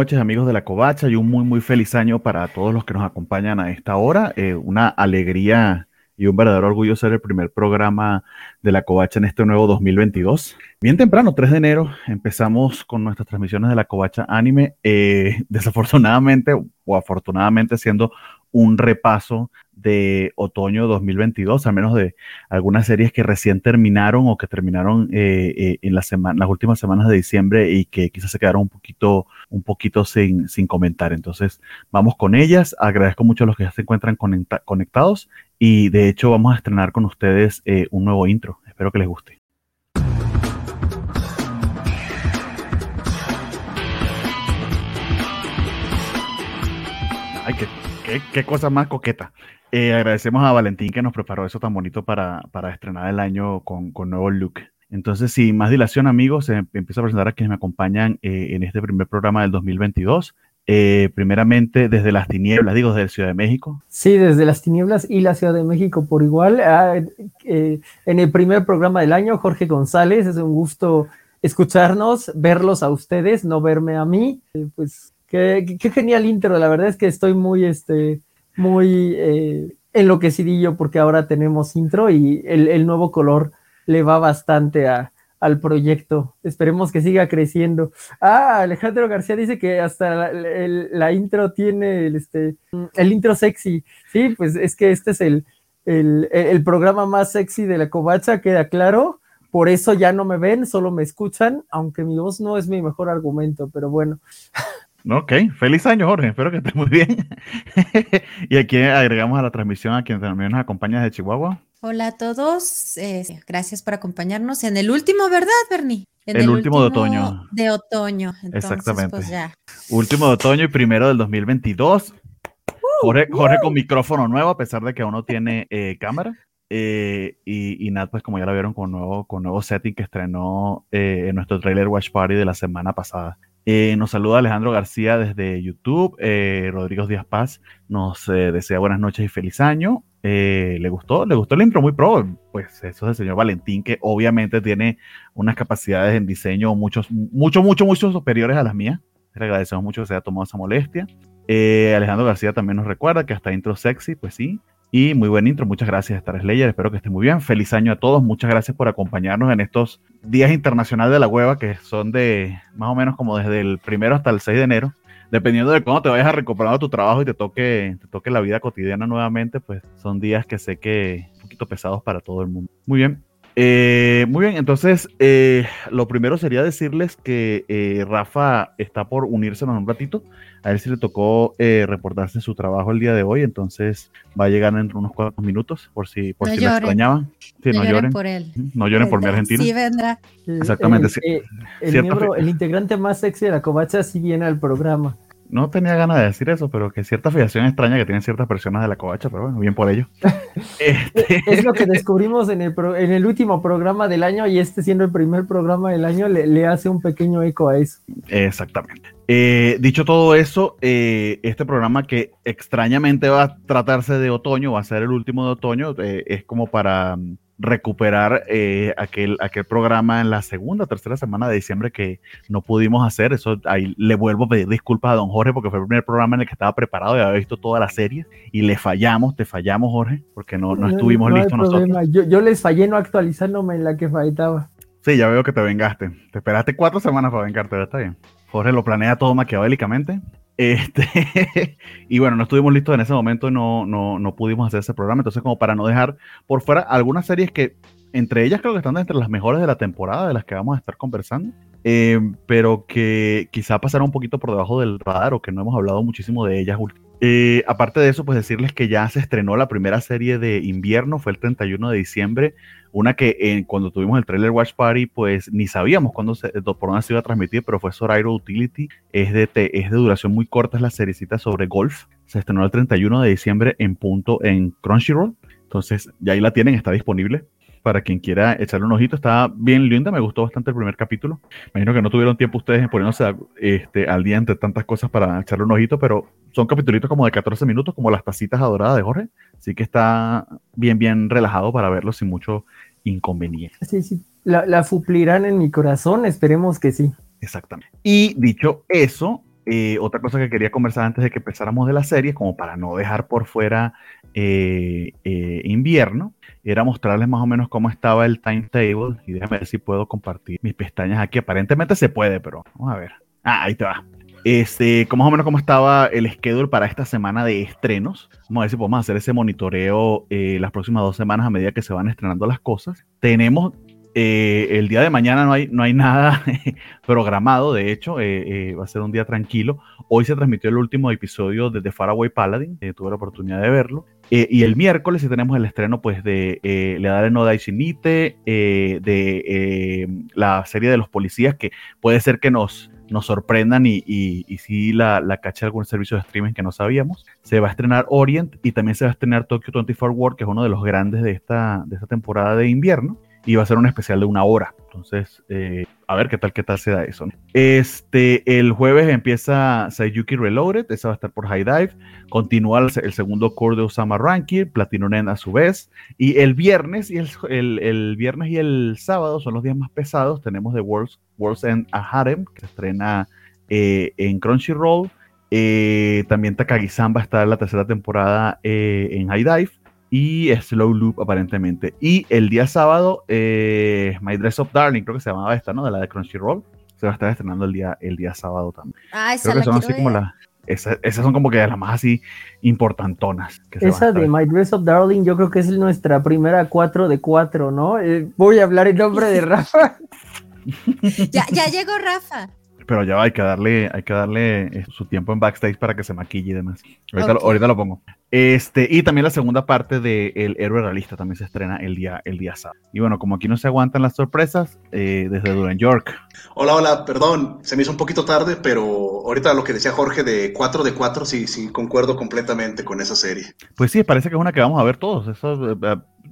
noches amigos de la Covacha y un muy, muy feliz año para todos los que nos acompañan a esta hora. Eh, una alegría y un verdadero orgullo ser el primer programa de la Covacha en este nuevo 2022. Bien temprano, 3 de enero, empezamos con nuestras transmisiones de la Covacha Anime. Eh, desafortunadamente o afortunadamente siendo un repaso de otoño 2022, al menos de algunas series que recién terminaron o que terminaron eh, eh, en la semana, las últimas semanas de diciembre y que quizás se quedaron un poquito, un poquito sin, sin comentar. Entonces, vamos con ellas. Agradezco mucho a los que ya se encuentran conectados y de hecho vamos a estrenar con ustedes eh, un nuevo intro. Espero que les guste. Ay, qué qué, cosa más coqueta. Eh, agradecemos a Valentín que nos preparó eso tan bonito para, para estrenar el año con, con, nuevo look. Entonces, sin más dilación, amigos, eh, empiezo a presentar a quienes me acompañan eh, en este primer programa del 2022. primeramente, desde las tinieblas, digo, desde Ciudad de México. Sí, desde las tinieblas y la Ciudad de México por igual. Ah, en el primer programa del año, Jorge González, es un gusto escucharnos, verlos a ustedes, no verme a mí. pues Qué, genial intro, la verdad es que estoy muy, este, muy eh, enloquecidillo porque ahora tenemos intro y el, nuevo color le va bastante a, al proyecto. Esperemos que siga creciendo. Ah, Alejandro García dice que hasta la, intro tiene el, este, el intro sexy. Sí, pues es que este es el, el, el, programa más sexy de la covacha, queda claro. Por eso ya no me ven, solo me escuchan, aunque mi voz no es mi mejor argumento, pero bueno. Ok, feliz año Jorge, espero que estés muy bien. y aquí agregamos a la transmisión a quien también nos acompaña de Chihuahua. Hola a todos, eh, gracias por acompañarnos en el último, ¿verdad, Bernie? En el, último, de otoño. De otoño, exactamente. Pues último de otoño y primero del 2022. Uh, Jorge, Jorge con micrófono nuevo, a pesar de que aún no tiene eh, cámara. Eh, y, y, Nat, pues como ya lo vieron, con nuevo, con nuevo setting que estrenó en nuestro trailer Watch Party de la semana pasada. Eh, nos saluda Alejandro García desde YouTube. Eh, Rodrigo Díaz Paz nos eh, desea buenas noches y feliz año. ¿Le gustó? ¿Le gustó el intro? Muy pro. Pues eso es el señor Valentín, que obviamente tiene unas capacidades en diseño muchos, mucho, mucho, mucho superiores a las mías. Le agradecemos mucho que se haya tomado esa molestia. Alejandro García también nos recuerda que hasta intro sexy, pues sí, y muy buen intro, muchas gracias, Star Slayer. Espero que estén muy bien. Feliz año a todos. Muchas gracias por acompañarnos en estos días internacionales de la hueva, que son de más o menos como desde el primero hasta el 6 de enero. Dependiendo de cómo te vayas a recuperar tu trabajo y te toque, te toque la vida cotidiana nuevamente, pues son días que sé que un poquito pesados para todo el mundo. Muy bien. Eh, muy bien, entonces eh, lo primero sería decirles que eh, Rafa está por unirse en un ratito. A él sí le tocó reportarse su trabajo el día de hoy, entonces va a llegar en unos cuantos minutos por si, por si lo extrañaban. no, lloren, por él. No lloren por mi Argentina. Sí, vendrá. Exactamente. el, miembro, el integrante más sexy de la covacha sí viene al programa no tenía ganas de decir eso, pero que cierta afiliación extraña que tienen ciertas personas de la covacha, pero bueno, bien por ello. Este es lo que descubrimos en el, en el último programa del año y este siendo el primer programa del año le, hace un pequeño eco a eso. Exactamente. Eh, dicho todo eso, eh, este programa que extrañamente va a tratarse de otoño, va a ser el último de otoño, eh, es como para recuperar eh, aquel, aquel programa en la segunda, tercera semana de diciembre que no pudimos hacer. Eso ahí le vuelvo a pedir disculpas a don Jorge porque fue el primer programa en el que estaba preparado y había visto toda la serie y le fallamos, te fallamos Jorge, porque no, no, estuvimos listos nosotros. Yo, yo, les fallé no actualizándome en la que faltaba. Sí, ya veo que te vengaste. Te esperaste cuatro semanas para vengarte, pero está bien. Jorge lo planea todo maquiavélicamente. Este, y bueno, no estuvimos listos en ese momento, no, no, no pudimos hacer ese programa. Entonces, como para no dejar por fuera algunas series que, entre ellas, creo que están entre las mejores de la temporada, de las que vamos a estar conversando, eh, pero que quizá pasaron un poquito por debajo del radar o que no hemos hablado muchísimo de ellas eh, aparte de eso, pues decirles que ya se estrenó la primera serie de invierno, fue el 31 de diciembre, una que eh, cuando tuvimos el trailer Watch Party, pues ni sabíamos cuándo se, por dónde se iba a transmitir, pero fue Sorairo Utility, es de, es de duración muy corta, es la seriecita sobre golf, se estrenó el 31 de diciembre en punto en Crunchyroll, entonces ya ahí la tienen, está disponible para quien quiera echarle un ojito. Está bien linda, me gustó bastante el primer capítulo. Imagino que no tuvieron tiempo ustedes en ponerse este, al día entre tantas cosas para echarle un ojito, pero son capítulos como de 14 minutos, como las tacitas adoradas de Jorge. Así que está bien, bien relajado para verlo sin mucho inconveniente. Sí, sí. La, la, suplirán en mi corazón, esperemos que sí. Exactamente. Y dicho eso, eh, otra cosa que quería conversar antes de que empezáramos de la serie, como para no dejar por fuera eh, eh, invierno, era mostrarles más o menos cómo estaba el timetable. Y déjame ver si puedo compartir mis pestañas aquí. Aparentemente se puede, pero vamos a ver. Ah, ahí te va. Este, más o menos cómo estaba el schedule para esta semana de estrenos. Vamos a ver si podemos hacer ese monitoreo las próximas dos semanas a medida que se van estrenando las cosas. Tenemos eh, el día de mañana no hay, no hay nada programado, de hecho, eh, eh, va a ser un día tranquilo. Hoy se transmitió el último episodio de The Faraway Paladin, tuve la oportunidad de verlo. y el miércoles sí tenemos el estreno pues, de Le Dare No Daishinite, de la serie de los policías, que puede ser que nos, nos sorprendan y, sí la, la cache algún servicio de streaming que no sabíamos. Se va a estrenar Orient y también se va a estrenar Tokyo 24 World, que es uno de los grandes de esta, de esta temporada de invierno y va a ser un especial de una hora. Entonces, eh, a ver qué tal, qué tal se da eso. Este, el jueves empieza Sayuki Reloaded, esa va a estar por High Dive. Continúa el, segundo core de Osama Rankin, Platino Nen a su vez. Y el viernes y el, el, viernes y el sábado son los días más pesados. Tenemos The World's, World's End a Harem, que se estrena eh, en Crunchyroll. Eh, también Takagi-san va a estar en la tercera temporada en High Dive y Slow Loop aparentemente. Y el día sábado, eh, My Dress of Darling, creo que se llamaba esta, ¿no? De la de Crunchyroll. Se va a estar estrenando el día, el día sábado también. Ah, esa creo que son así como las... Esas, son como que las más así importantonas. Esa de My Dress of Darling, yo creo que es nuestra primera 4 de 4, ¿no? Eh, voy a hablar en nombre de Rafa. ya, ya llegó Rafa pero ya hay que darle, hay que darle eh, su tiempo en backstage para que se maquille y demás. Ahorita, lo, pongo. Este, y también la segunda parte de El Héroe Realista también se estrena el día, el día sábado. Y bueno, como aquí no se aguantan las sorpresas, eh, desde Duran York. Hola, hola, perdón, se me hizo un poquito tarde, pero ahorita lo que decía Jorge de 4 de 4, sí, sí, concuerdo completamente con esa serie. Pues sí, parece que es una que vamos a ver todos. Eso, eh,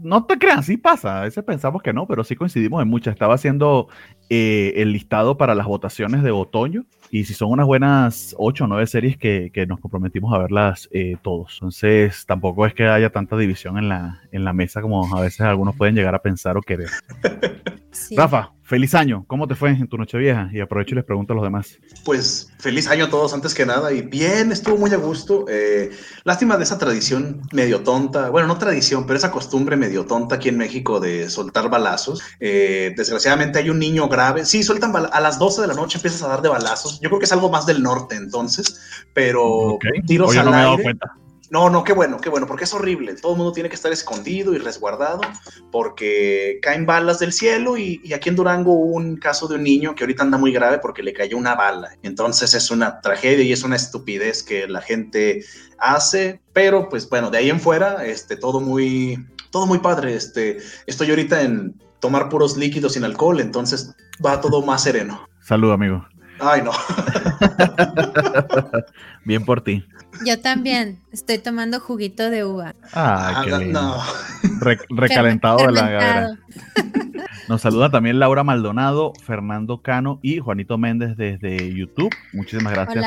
no te crean, sí pasa. A veces pensamos que no, pero sí coincidimos en muchas. Estaba haciendo eh, el listado para las votaciones de otoño y si son unas buenas ocho o nueve series que, nos comprometimos a verlas eh, todos. Entonces tampoco es que haya tanta división en la, en la mesa como a veces algunos pueden llegar a pensar o querer. Rafa, feliz año. ¿Cómo te fue en tu noche vieja? Y aprovecho y les pregunto a los demás. Pues feliz año a todos antes que nada. Y bien, estuvo muy a gusto. Eh, lástima de esa tradición medio tonta. Bueno, no tradición, pero esa costumbre medio tonta aquí en México de soltar balazos. Eh, desgraciadamente hay un niño grave. Sí, sueltan a las 12 de la noche empiezas a dar de balazos. Yo creo que es algo más del norte entonces, pero tiros al aire. No, no, qué bueno, qué bueno, porque es horrible. Todo el mundo tiene que estar escondido y resguardado porque caen balas del cielo y, aquí en Durango hubo un caso de un niño que ahorita anda muy grave porque le cayó una bala. Entonces es una tragedia y es una estupidez que la gente hace, pero pues bueno, de ahí en fuera, este, todo muy, todo muy padre. Este, estoy ahorita en tomar puros líquidos sin alcohol, entonces va todo más sereno. Salud, amigo. Ay, no. Bien por ti. Yo también estoy tomando juguito de uva. Ah, qué lindo. recalentado de la galera. Nos saluda también Laura Maldonado, Fernando Cano y Juanito Méndez desde YouTube. Muchísimas gracias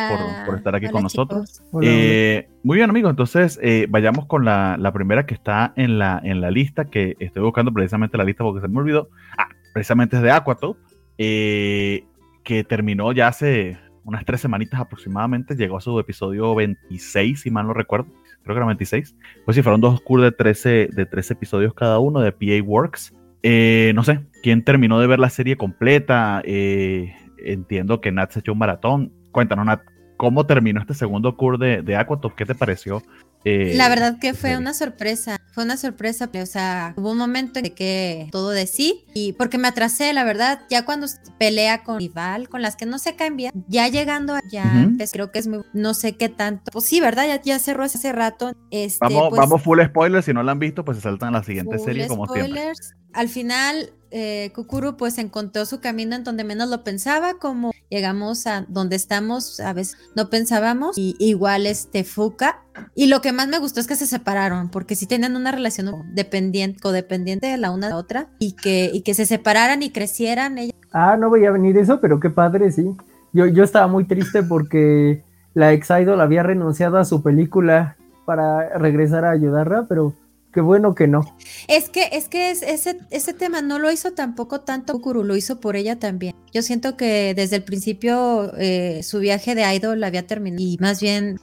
por, estar aquí con nosotros. Eh, muy bien, amigos. Entonces, eh, vayamos con la, primera que está en la, en la lista, que estoy buscando precisamente la lista porque se me olvidó. Ah, precisamente es de Aquatop. Eh, que terminó ya hace unas tres semanitas aproximadamente, llegó a su episodio 26, si mal no recuerdo, creo que era 26. Pues sí, fueron dos cursos de 13, de 13 episodios cada uno de PA Works. Eh, no sé, ¿quién terminó de ver la serie completa? Eh, entiendo que Nat se echó un maratón. Cuéntanos, Nat, ¿cómo terminó este segundo curso de, de Aquatop? ¿Qué te pareció? Eh, la verdad que fue una sorpresa, fue una sorpresa, o sea, hubo un momento en que todo de sí, y porque me atrasé, la verdad, ya cuando pelea con rival, con las que no se caen bien, ya llegando allá, pues, creo que es muy, no sé qué tanto, pues sí, ¿verdad? Ya, ya cerró hace rato. Este, vamos, pues vamos full spoilers, si no la han visto, pues se saltan a la siguiente serie como spoilers. siempre. Al final, eh, Kukuru pues encontró su camino en donde menos lo pensaba, como llegamos a donde estamos, a veces no pensábamos, y igual este Fuka. Y lo que más me gustó es que se separaron, porque sí tenían una relación dependiente, codependiente de la una de la otra, y que, y que se separaran y crecieran. Ella. Ah, no voy a venir eso, pero qué padre, sí. Yo, yo estaba muy triste porque la ex idol había renunciado a su película para regresar a ayudarla, pero qué bueno que no. Es que, es que ese, ese tema no lo hizo tampoco tanto Kukuru, lo hizo por ella también. Yo siento que desde el principio eh, su viaje de idol había terminado y más bien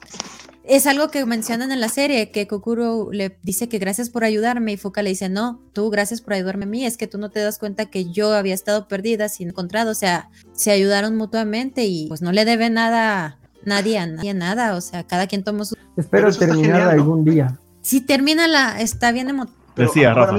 es algo que mencionan en la serie, que Kokuro le dice que gracias por ayudarme y Fuka le dice, no, tú gracias por ayudarme a mí, es que tú no te das cuenta que yo había estado perdida sin encontrado, o sea, se ayudaron mutuamente y pues no le debe nada, nadie a nadie nada, o sea, cada quien tomó su... Espero terminar algún día. Si termina la, está bien emotivo. Decía, Rafa.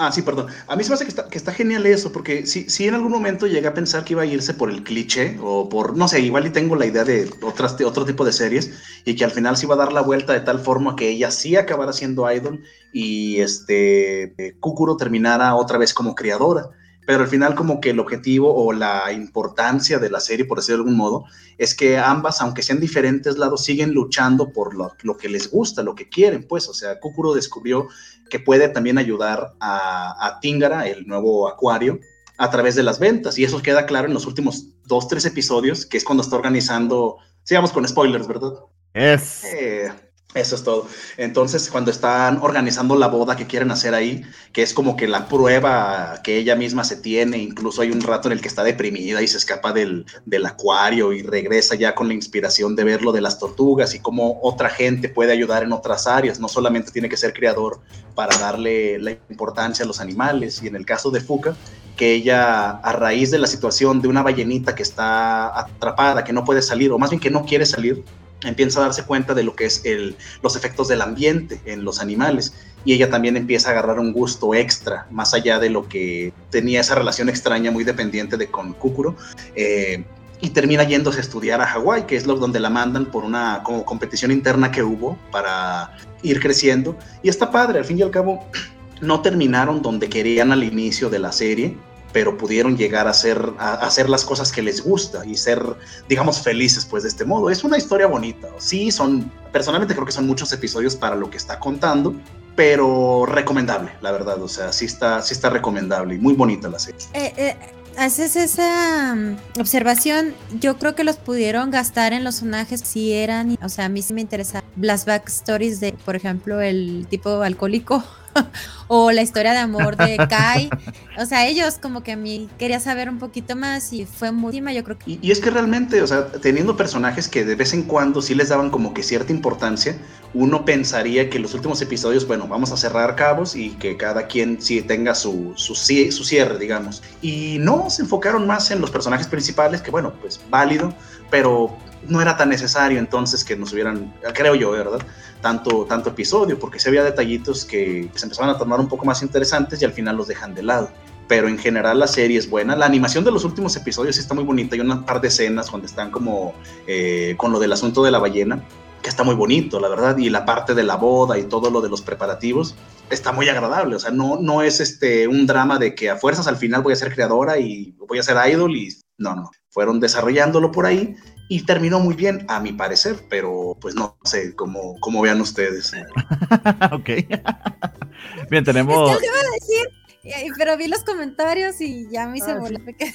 Ah, sí, perdón. A mí se me hace que está, que está genial eso, porque si, si en algún momento llegué a pensar que iba a irse por el cliché o por, no sé, igual y tengo la idea de otras, de otro tipo de series y que al final se iba a dar la vuelta de tal forma que ella sí acabara siendo idol y este Kukuro terminara otra vez como creadora pero al final como que el objetivo o la importancia de la serie, por decirlo de algún modo, es que ambas, aunque sean diferentes lados, siguen luchando por lo, que les gusta, lo que quieren, pues, o sea, Kukuro descubrió que puede también ayudar a, a Tingara, el nuevo acuario, a través de las ventas, y eso queda claro en los últimos dos, tres episodios, que es cuando está organizando, sigamos con spoilers, ¿verdad? Es. Eh, eso es todo. Entonces, cuando están organizando la boda que quieren hacer ahí, que es como que la prueba que ella misma se tiene, incluso hay un rato en el que está deprimida y se escapa del, del acuario y regresa ya con la inspiración de ver lo de las tortugas y cómo otra gente puede ayudar en otras áreas. No solamente tiene que ser creador para darle la importancia a los animales. Y en el caso de Fuca, que ella, a raíz de la situación de una ballenita que está atrapada, que no puede salir, o más bien que no quiere salir, empieza a darse cuenta de lo que es el, los efectos del ambiente en los animales y ella también empieza a agarrar un gusto extra, más allá de lo que tenía esa relación extraña muy dependiente de con Kukuro. Eh, y termina yéndose a estudiar a Hawái, que es lo donde la mandan por una como competición interna que hubo para ir creciendo. Y está padre, al fin y al cabo no terminaron donde querían al inicio de la serie, pero pudieron llegar a hacer, a, hacer las cosas que les gusta y ser, digamos, felices pues de este modo. Es una historia bonita. Sí, son, personalmente creo que son muchos episodios para lo que está contando, pero recomendable, la verdad. O sea, sí está, sí está recomendable y muy bonita la serie. Eh, eh, haces esa mm, observación, yo creo que los pudieron gastar en los personajes si eran, o sea, a mí sí me interesa las backstories de, por ejemplo, el tipo alcohólico o la historia de amor de Kai. O sea, ellos como que a mí quería saber un poquito más y fue muy yo creo que... Y, es que realmente, o sea, teniendo personajes que de vez en cuando sí les daban como que cierta importancia, uno pensaría que los últimos episodios, bueno, vamos a cerrar cabos y que cada quien sí tenga su, su, su cierre, digamos. Y no, se enfocaron más en los personajes principales, que bueno, pues válido, pero no era tan necesario entonces que nos hubieran, creo yo, ¿verdad? Tanto, tanto episodio, porque se había detallitos que se empezaban a tomar un poco más interesantes y al final los dejan de lado. Pero en general la serie es buena. La animación de los últimos episodios sí está muy bonita. Hay una par de escenas donde están como eh, con lo del asunto de la ballena, que está muy bonito, la verdad. Y la parte de la boda y todo lo de los preparativos está muy agradable. O sea, no, no es este, un drama de que a fuerzas al final voy a ser creadora y voy a ser idol y no, no. Fueron desarrollándolo por ahí y terminó muy bien, a mi parecer, pero pues no sé cómo, cómo vean ustedes. ok. bien, tenemos. Es que iba a decir, pero vi los comentarios y ya me hice ah,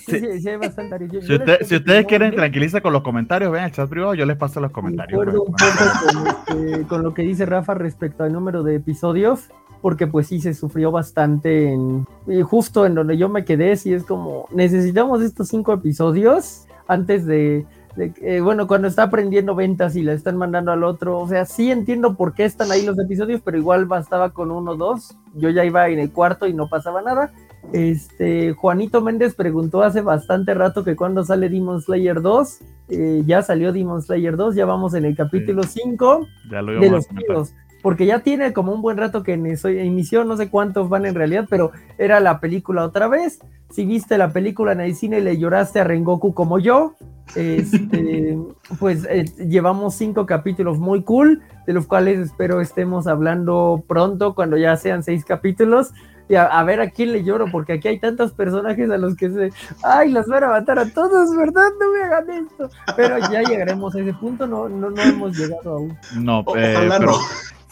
sí. Sí, sí, hay bastante. si, si, ustedes quieren tranquilizar con los comentarios, vean el chat privado, yo les paso los comentarios. Acuerdo un poco con, este, con, lo que dice Rafa respecto al número de episodios, porque pues sí se sufrió bastante en, y justo en donde yo me quedé, sí es como, necesitamos estos cinco episodios antes de bueno, cuando está aprendiendo ventas y la están mandando al otro, o sea, sí entiendo por qué están ahí los episodios, pero igual bastaba con uno o dos. Yo ya iba en el cuarto y no pasaba nada. Este, Juanito Méndez preguntó hace bastante rato que cuando sale Demon Slayer 2, eh, ya salió Demon Slayer 2, ya vamos en el capítulo 5 de los tíos porque ya tiene como un buen rato que inició, no sé cuántos van en realidad, pero era la película otra vez. Si viste la película en el cine y le lloraste a Rengoku como yo, este, pues eh, llevamos cinco capítulos muy cool, de los cuales espero estemos hablando pronto, cuando ya sean seis capítulos. Y a, ver a quién le lloro, porque aquí hay tantos personajes a los que se. ¡Ay, las van a matar a todos, ¿verdad? No me hagan esto. Pero ya llegaremos a ese punto, no, no, no hemos llegado aún. No, eh, pero.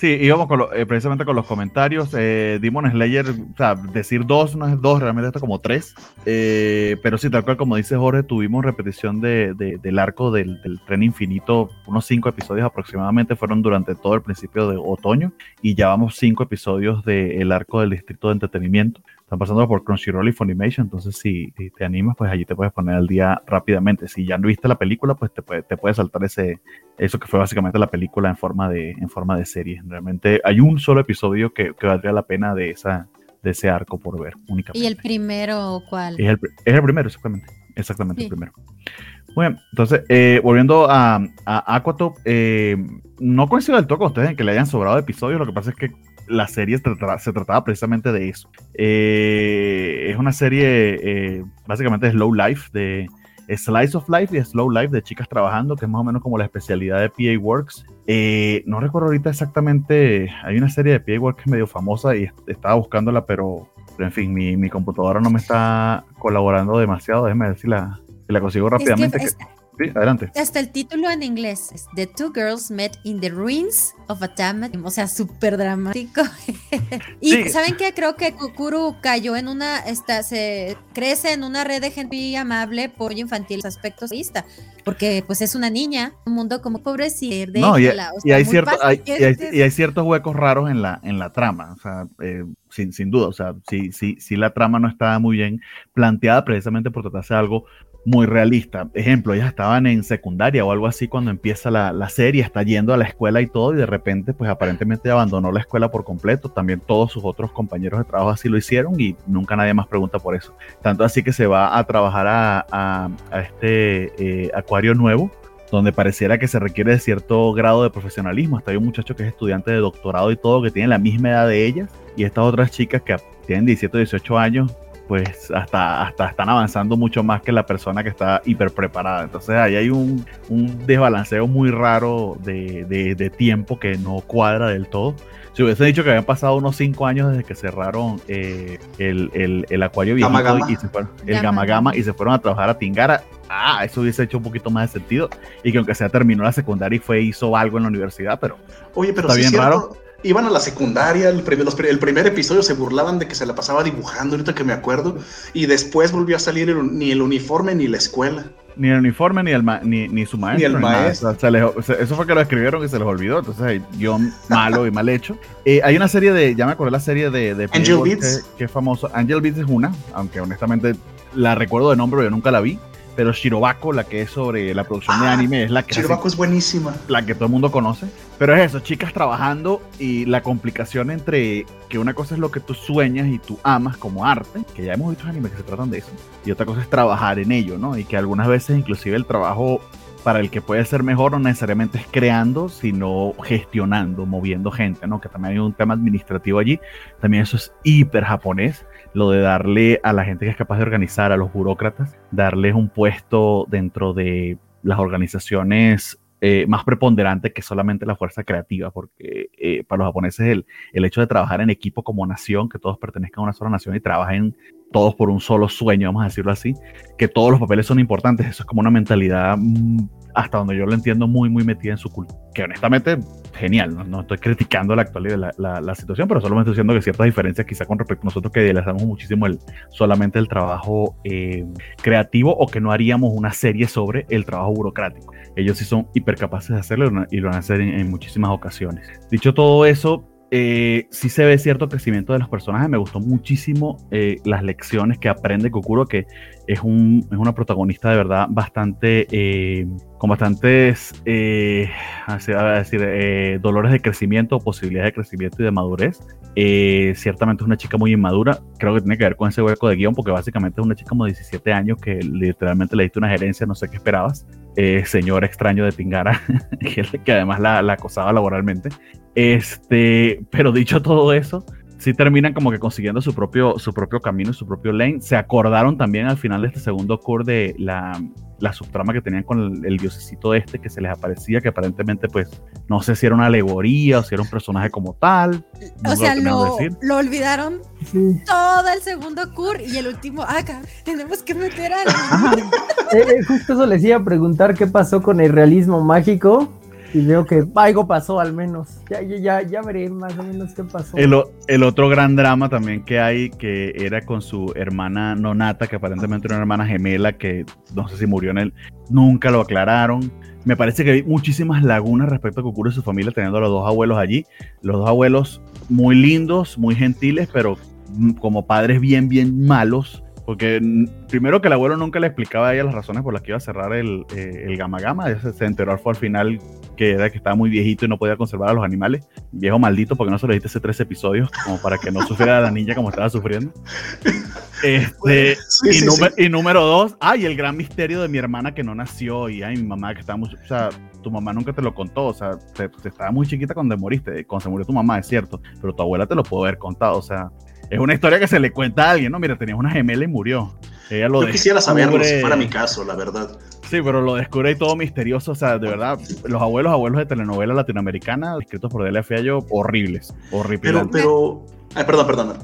Sí, íbamos con lo- eh, precisamente con los comentarios. Eh, Demon Slayer, o sea, decir dos no es dos, realmente está como tres. Eh, pero sí, tal cual como dice Jorge, tuvimos repetición de, de- del arco del, del tren infinito. Unos cinco episodios aproximadamente fueron durante todo el principio de otoño. Y ya vamos cinco episodios del arco del distrito de entretenimiento. Están pasando por Crunchyroll y Funimation, entonces si, si te animas, pues allí te puedes poner al día rápidamente. Si ya no viste la película, pues te puede, te puede saltar ese, eso que fue básicamente la película en forma de, en forma de serie. Realmente hay un solo episodio que, que valdría la pena de, esa, de ese arco por ver únicamente. ¿Y el primero cuál? Es el, es el primero, exactamente. Exactamente, Sí. el primero. Bueno, entonces, eh, volviendo a, a Aquatop, eh, no coincido del todo con ustedes en que le hayan sobrado episodios, lo que pasa es que la serie se trataba, se trataba precisamente de eso. Eh, es una serie eh, básicamente de Slow Life, de Slice of Life y Slow Life de chicas trabajando, que es más o menos como la especialidad de PA Works. Eh, no recuerdo ahorita exactamente, hay una serie de PA Works medio famosa y est- estaba buscándola, pero, pero en fin, mi, mi computadora no me está colaborando demasiado. Déjeme ver si la, si la consigo Es que rápidamente. que- sí, adelante. hasta el título en inglés es The Two Girls Met in the Ruins of a Damned, o sea, súper dramático. y Sí. saben que creo que Kukuru cayó en una, esta, se crece en una red de gente muy amable, pollo infantil, aspectos vista, porque pues es una niña, un mundo como pobrecito. No, y, déjala, o y sea, hay, muy cierto, hay, y, hay, y hay ciertos huecos raros en la, en la trama, o sea, eh, sin, sin duda, o sea, si, si, si la trama no estaba muy bien planteada precisamente por tratarse de algo muy realista. Ejemplo, ellas estaban en secundaria o algo así cuando empieza la, la serie, está yendo a la escuela y todo, y de repente, pues aparentemente abandonó la escuela por completo. También todos sus otros compañeros de trabajo así lo hicieron y nunca nadie más pregunta por eso. Tanto así que se va a trabajar a, a- este eh, acuario nuevo donde pareciera que se requiere de cierto grado de profesionalismo. Hasta hay un muchacho que es estudiante de doctorado y todo, que tiene la misma edad de ellas, y estas otras chicas que tienen 17 o 18 años, pues hasta, hasta están avanzando mucho más que la persona que está hiper preparada. Entonces ahí hay un, un desbalanceo muy raro de, de- de tiempo que no cuadra del todo. Si hubiese dicho que habían pasado unos 5 años desde que cerraron eh, el, el- el acuario Gama. y se fueron, el Gama Gama y se fueron a trabajar a Tingara, ah, eso hubiese hecho un poquito más de sentido y que aunque sea terminó la secundaria y fue hizo algo en la universidad, pero Oye, pero Está sí bien cierto, Iban a la secundaria, el primer, los pri- el primer episodio se burlaban de que se la pasaba dibujando, ahorita que me acuerdo, y después volvió a salir el- ni el uniforme ni la escuela. ni el uniforme ni el ma- ni, ni su maestro. el nada. maestro. O sea, se les- se- eso fue que lo escribieron y se les olvidó. Entonces, hay guion malo y mal hecho. Eh, hay una serie de, ya me acordé la serie de, de Angel Beats. Que, que es famosa. Angel Beats es una, aunque honestamente la recuerdo de nombre, pero yo nunca la vi. Pero Shirobako, la que es sobre la producción de Ah, anime, es la que hace Chirvaco es buenísima. la que todo el mundo conoce. Pero es eso, chicas trabajando y la complicación entre que una cosa es lo que tú sueñas y tú amas como arte, que ya hemos visto animes que se tratan de eso, y otra cosa es trabajar en ello, ¿no? Y que algunas veces inclusive el trabajo para el que puede ser mejor no necesariamente es creando, sino gestionando, moviendo gente, ¿no? Que también hay un tema administrativo allí. También eso es hiper japonés, lo de darle a la gente que es capaz de organizar, a los burócratas, darles un puesto dentro de las organizaciones eh, más preponderante que solamente la fuerza creativa, porque eh, para los japoneses el, el hecho de trabajar en equipo como nación, que todos pertenezcan a una sola nación y trabajen todos por un solo sueño, vamos a decirlo así, que todos los papeles son importantes, eso es como una mentalidad mm, hasta donde yo lo entiendo muy, muy metida en su cultura, que honestamente, genial, no, no estoy criticando la actualidad, la, la, la situación, pero solamente estoy diciendo que ciertas diferencias quizá con respecto a nosotros que idealizamos muchísimo el, solamente el trabajo eh, creativo o que no haríamos una serie sobre el trabajo burocrático. Ellos sí son hiper capaces de hacerlo y lo- y lo van a hacer en, en muchísimas ocasiones. Dicho todo eso, eh, sí se ve cierto crecimiento de los personajes. Me gustó muchísimo eh, las lecciones que aprende Kokuro, que es, un, es una protagonista de verdad bastante, eh, con bastantes, eh, así, a decir, eh, dolores de crecimiento, posibilidades de crecimiento y de madurez. Eh, ciertamente es una chica muy inmadura. Creo que tiene que ver con ese hueco de guion, porque básicamente es una chica como de 17 años que literalmente le diste una gerencia, no sé qué esperabas. Señor extraño de Tingara, que además la, la acosaba laboralmente. Este, pero dicho todo eso, sí terminan como que consiguiendo su propio, su propio camino, su propio lane. Se acordaron también al final de este segundo core de la, la subtrama que tenían con el, el diosecito este que se les aparecía, que aparentemente pues no sé si era una alegoría o si era un personaje como tal. O nunca sea, lo, lo olvidaron Sí. todo el segundo cur y el último, ah, cabrón, tenemos que meter al... Eh, eh, justo eso les iba a preguntar qué pasó con el realismo mágico. Y veo que algo pasó al menos. Ya, ya, ya veré más o menos qué pasó. El, el, otro gran drama también que hay, que era con su hermana Nonata, que aparentemente era una hermana gemela, que no sé si murió en él, nunca lo aclararon. Me parece que hay muchísimas lagunas respecto a Kokuro y su familia, teniendo a los dos abuelos allí. Los dos abuelos muy lindos, muy gentiles, pero como padres bien, bien malos porque primero que el abuelo nunca le explicaba a ella las razones por las que iba a cerrar el, eh, el Gama Gama. Se, se enteró al final que era que estaba muy viejito y no podía conservar a los animales. Viejo maldito, porque no se lo dijiste hace tres episodios, como para que no sufriera la niña como estaba sufriendo. Este, y, y, número dos, ay, el gran misterio de mi hermana que no nació y ay, mi mamá que estaba muy, o sea, tu mamá nunca te lo contó, o sea, te, estaba muy chiquita cuando moriste, cuando se murió tu mamá, es cierto, pero tu abuela te lo pudo haber contado, o sea, es una historia que se le cuenta a alguien, ¿no? Mira, tenías una gemela y murió. Ella lo Yo quisiera saberlo si fuera mi caso, la verdad. Sí, pero lo descubre y todo misterioso. O sea, de verdad, los abuelos, abuelos de telenovela latinoamericana, escritos por Delia Fiallo, horribles. Horribles. Pero, pero. Ay, perdón, perdón.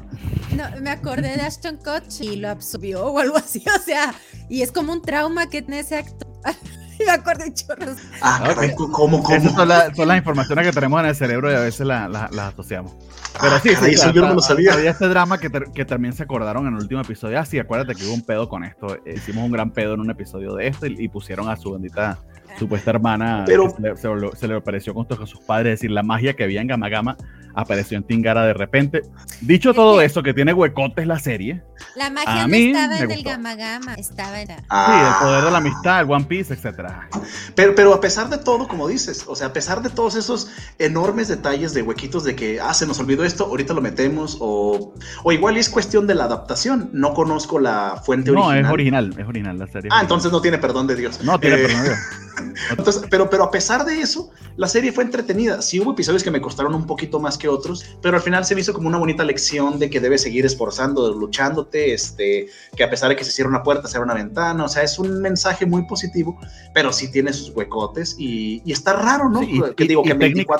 No, me acordé de Ashton Kutcher y lo absorbió o algo así. O sea, y es como un trauma que tiene ese actor. me acuerdo de chorros. Ah, caray, ¿cómo, cómo? Esas son, las informaciones que tenemos en el cerebro y a veces las asociamos. Pero ah, sí, sí, eso yo no lo sabía. Había este drama que, que, también se acordaron en el último episodio. Ah, sí, acuérdate que hubo un pedo con esto. Hicimos un gran pedo en un episodio de esto y, y pusieron a su bendita supuesta hermana pero, se, le, se, le, apareció con todos sus padres, es decir, la magia que había en Gama Gama apareció en Tingara de repente. Dicho todo eso, que tiene huecotes la serie. La magia no estaba en el Gama Gama, estaba en... Ah. Sí, el poder de la amistad, el One Piece, etcétera. Pero, pero a pesar de todo, como dices, o sea, a pesar de todos esos enormes detalles de huequitos de que, ah, se nos olvidó esto, ahorita lo metemos, o, o igual es cuestión de la adaptación, no conozco la fuente original. No, es original, es original la serie. Ah, entonces no tiene perdón de Dios. No tiene perdón de Dios. Entonces, pero, pero a pesar de eso, la serie fue entretenida. Sí hubo episodios que me costaron un poquito más que otros, pero al final se me hizo como una bonita lección de que debes seguir esforzando, luchándote, este, que a pesar de que se cierra una puerta, se abre una ventana, o sea, es un mensaje muy positivo, pero sí tiene sus huecotes y, y está raro, ¿no? y, que digo que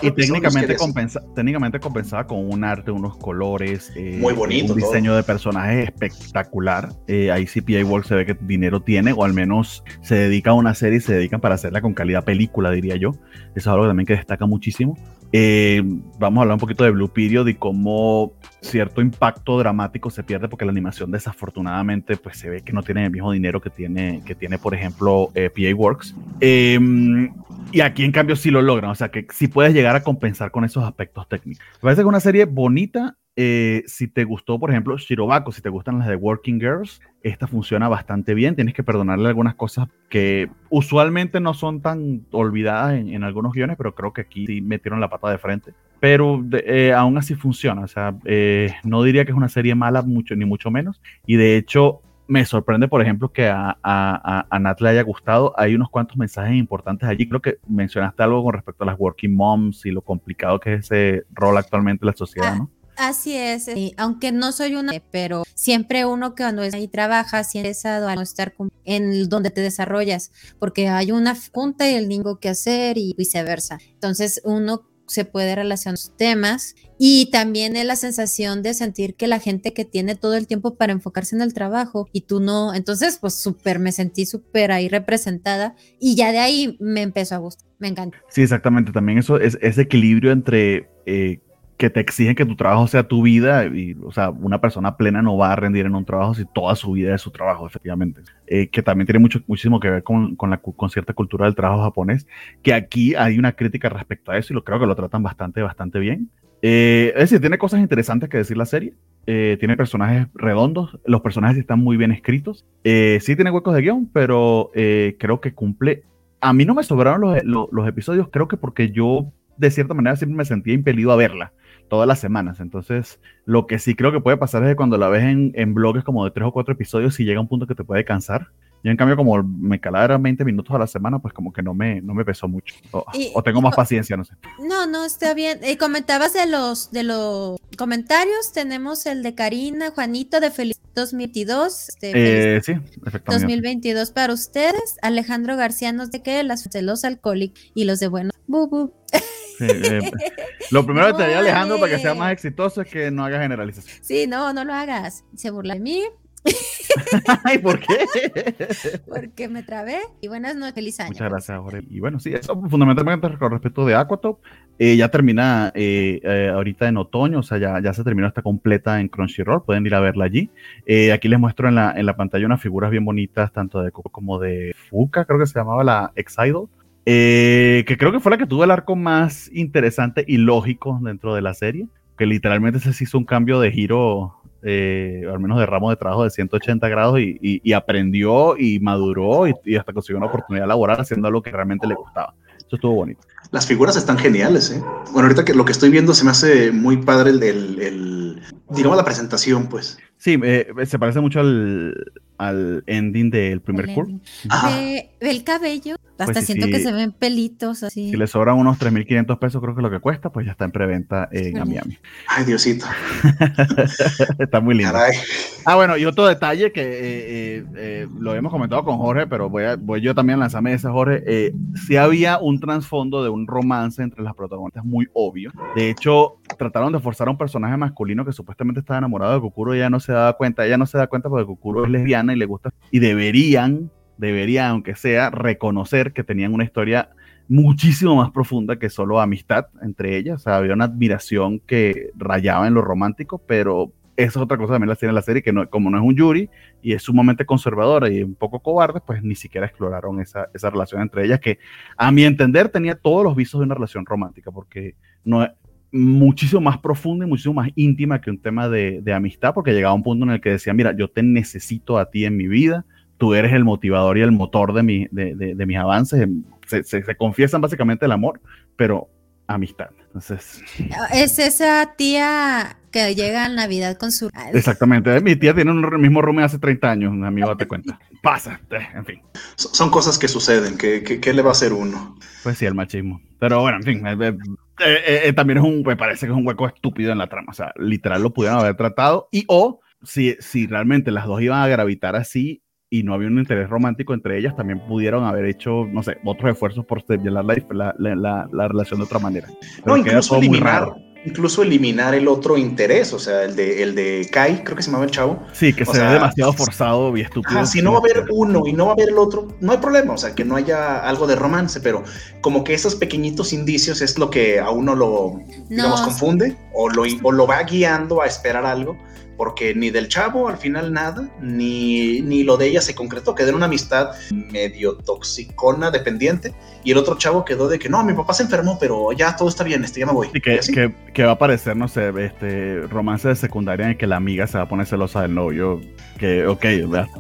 y técnicamente, compensa, técnicamente compensada con un arte, unos colores, eh, muy bonito, un diseño de personajes espectacular. Eh, ahí CPI Works se ve que dinero tiene, o al menos se dedica a una serie y se dedican para hacerla con calidad película, diría yo. Eso es algo también que destaca muchísimo. Eh, vamos a hablar un poquito de Blue Period y cómo cierto impacto dramático se pierde porque la animación desafortunadamente pues se ve que no tiene el mismo dinero que tiene, que tiene por ejemplo eh, PA Works. Em, y aquí en cambio sí lo logran, o sea que sí puedes llegar a compensar con esos aspectos técnicos. Parece que es una serie bonita, eh, si te gustó, por ejemplo, Shirobako, si te gustan las de Working Girls, esta funciona bastante bien. Tienes que perdonarle algunas cosas que usualmente no son tan olvidadas en, algunos guiones, pero creo que aquí sí metieron la pata de frente. Pero eh, aún así funciona. O sea, eh, no diría que es una serie mala, mucho, ni mucho menos. Y de hecho, me sorprende, por ejemplo, que a, a, a, Nat le haya gustado. Hay unos cuantos mensajes importantes allí. Creo que mencionaste algo con respecto a las working moms y lo complicado que es ese rol actualmente en la sociedad, ¿no? Así es, aunque no soy una, pero siempre uno que cuando ahí trabaja, siempre es a no estar en donde te desarrollas, porque hay una junta y el niño que hacer y viceversa. Entonces uno se puede relacionar los temas y también es la sensación de sentir que la gente que tiene todo el tiempo para enfocarse en el trabajo y tú no, entonces pues súper me sentí súper ahí representada y ya de ahí me empezó a gustar, me encanta. Sí, exactamente, también eso es ese equilibrio entre eh, que te exigen que tu trabajo sea tu vida y, o sea, una persona plena no va a rendir en un trabajo si toda su vida es su trabajo, efectivamente. Eh, que también tiene mucho, muchísimo que ver con, con, la, con cierta cultura del trabajo japonés, que aquí hay una crítica respecto a eso y lo creo que lo tratan bastante, bastante bien. Eh, es decir, tiene cosas interesantes que decir la serie. Eh, tiene personajes redondos, los personajes están muy bien escritos. sí tiene huecos de guion, pero creo que cumple. A mí no me sobraron los, los, los episodios, creo que porque yo de cierta manera siempre me sentía impelido a verla todas las semanas. Entonces, lo que sí creo que puede pasar es que cuando la ves en, en bloques como de tres o cuatro episodios, y llega un punto que te puede cansar. Yo, en cambio, como me calaba 20 minutos a la semana, pues como que no me, no me pesó mucho. O, tengo más paciencia, no sé. No, no, está bien. Y comentabas de los, de los comentarios. Tenemos el de Karina, Juanito, de Feliz 2022. Este, eh, sí, efectivamente. 2022 para ustedes. Alejandro García nos de que las de los alcohólicos y los de bueno. Bu, eh, lo primero que te diría Alejandro para que sea más exitoso es que no hagas generalización. Sí, no, no lo hagas. Se burla de mí. Ay, ¿por qué? porque me trabé. Y buenas noches, feliz año. Muchas gracias, Jorge. Y bueno, sí, eso fundamentalmente con respecto de Aquatop. Eh, ya termina eh, eh, ahorita en otoño, o sea, ya, ya se terminó, está completa en Crunchyroll, pueden ir a verla allí. Eh, aquí les muestro en la, en la pantalla unas figuras bien bonitas, tanto de Coco como de Fuka, creo que se llamaba la Ex-Idol. Que creo que fue la que tuvo el arco más interesante y lógico dentro de la serie, que literalmente se hizo un cambio de giro, eh, al menos de ramo de trabajo de 180 grados y, aprendió y maduró y, y hasta consiguió una oportunidad laboral haciendo algo que realmente le gustaba. Eso estuvo bonito. Las figuras están geniales, ¿eh? Bueno, ahorita que lo que estoy viendo se me hace muy padre el del, el- digamos, la presentación, pues. Sí, eh, se parece mucho al, al ending del primer curso. ending. Ajá. Ve, ve el cabello. Hasta Pues sí, siento sí. que se ven pelitos así. Si le sobran unos 3.500 pesos, creo que es lo que cuesta, pues ya está en preventa en. Miami. Ay, Diosito. está muy lindo. Caray. Ah, bueno, y otro detalle que eh, eh, eh, lo hemos comentado con Jorge, pero voy, a, voy yo también a lanzarme ese, Jorge. Eh, sí había un trasfondo de un romance entre las protagonistas muy obvio. De hecho, trataron de forzar a un personaje masculino que supuestamente estaba enamorado de Kukuro y ella no se daba cuenta. Ella no se da cuenta porque Kukuro es lesbiana y le gusta. Y deberían, deberían, aunque sea, reconocer que tenían una historia muchísimo más profunda que solo amistad entre ellas. O sea, había una admiración que rayaba en lo romántico, pero esa es otra cosa también la tiene la serie, que no, como no es un Yuri y es sumamente conservadora y un poco cobarde, pues ni siquiera exploraron esa, esa relación entre ellas, que a mi entender tenía todos los visos de una relación romántica, porque no muchísimo más profunda y muchísimo más íntima que un tema de, de amistad, porque llegaba un punto en el que decía, mira, yo te necesito a ti en mi vida, tú eres el motivador y el motor de, mi, de, de, de mis avances, se, se, se confiesan básicamente el amor, pero amistad. Entonces, Es esa tía que llega a Navidad con su. exactamente. Mi tía tiene un mismo roomie hace 30 años, un amigo, date cuenta. Pasa, eh, en fin. So- Son cosas que suceden. ¿Qué, qué, qué le va a hacer uno? Pues sí, el machismo. Pero bueno, en fin, eh, eh, eh, también es un, me parece que es un hueco estúpido en la trama. O sea, literal lo pudieron haber tratado. Y o si, si realmente las dos iban a gravitar así y no había un interés romántico entre ellas, también pudieron haber hecho, no sé, otros esfuerzos por señalar la, la, la, la- la relación de otra manera. Pero No, incluso muy eliminar, raro. Incluso eliminar el otro interés, o sea, el de, el de Kai, creo que se llamaba el chavo. Sí, que o se ve sea, demasiado forzado y estúpido. Ajá, si no va a haber uno y no va a haber el otro, no hay problema, o sea, que no haya algo de romance, pero como que esos pequeñitos indicios es lo que a uno lo, digamos, No, confunde o lo, o lo va guiando a esperar algo, porque ni del chavo al final nada, ni, ni lo de ella se concretó, quedó en una amistad medio toxicona, dependiente, y el otro chavo quedó de que no, mi papá se enfermó, pero ya todo está bien, este, ya me voy. Y Y que, así. que, que va a aparecer, no sé, este romance de secundaria en el que la amiga se va a poner celosa del novio. Que, ok,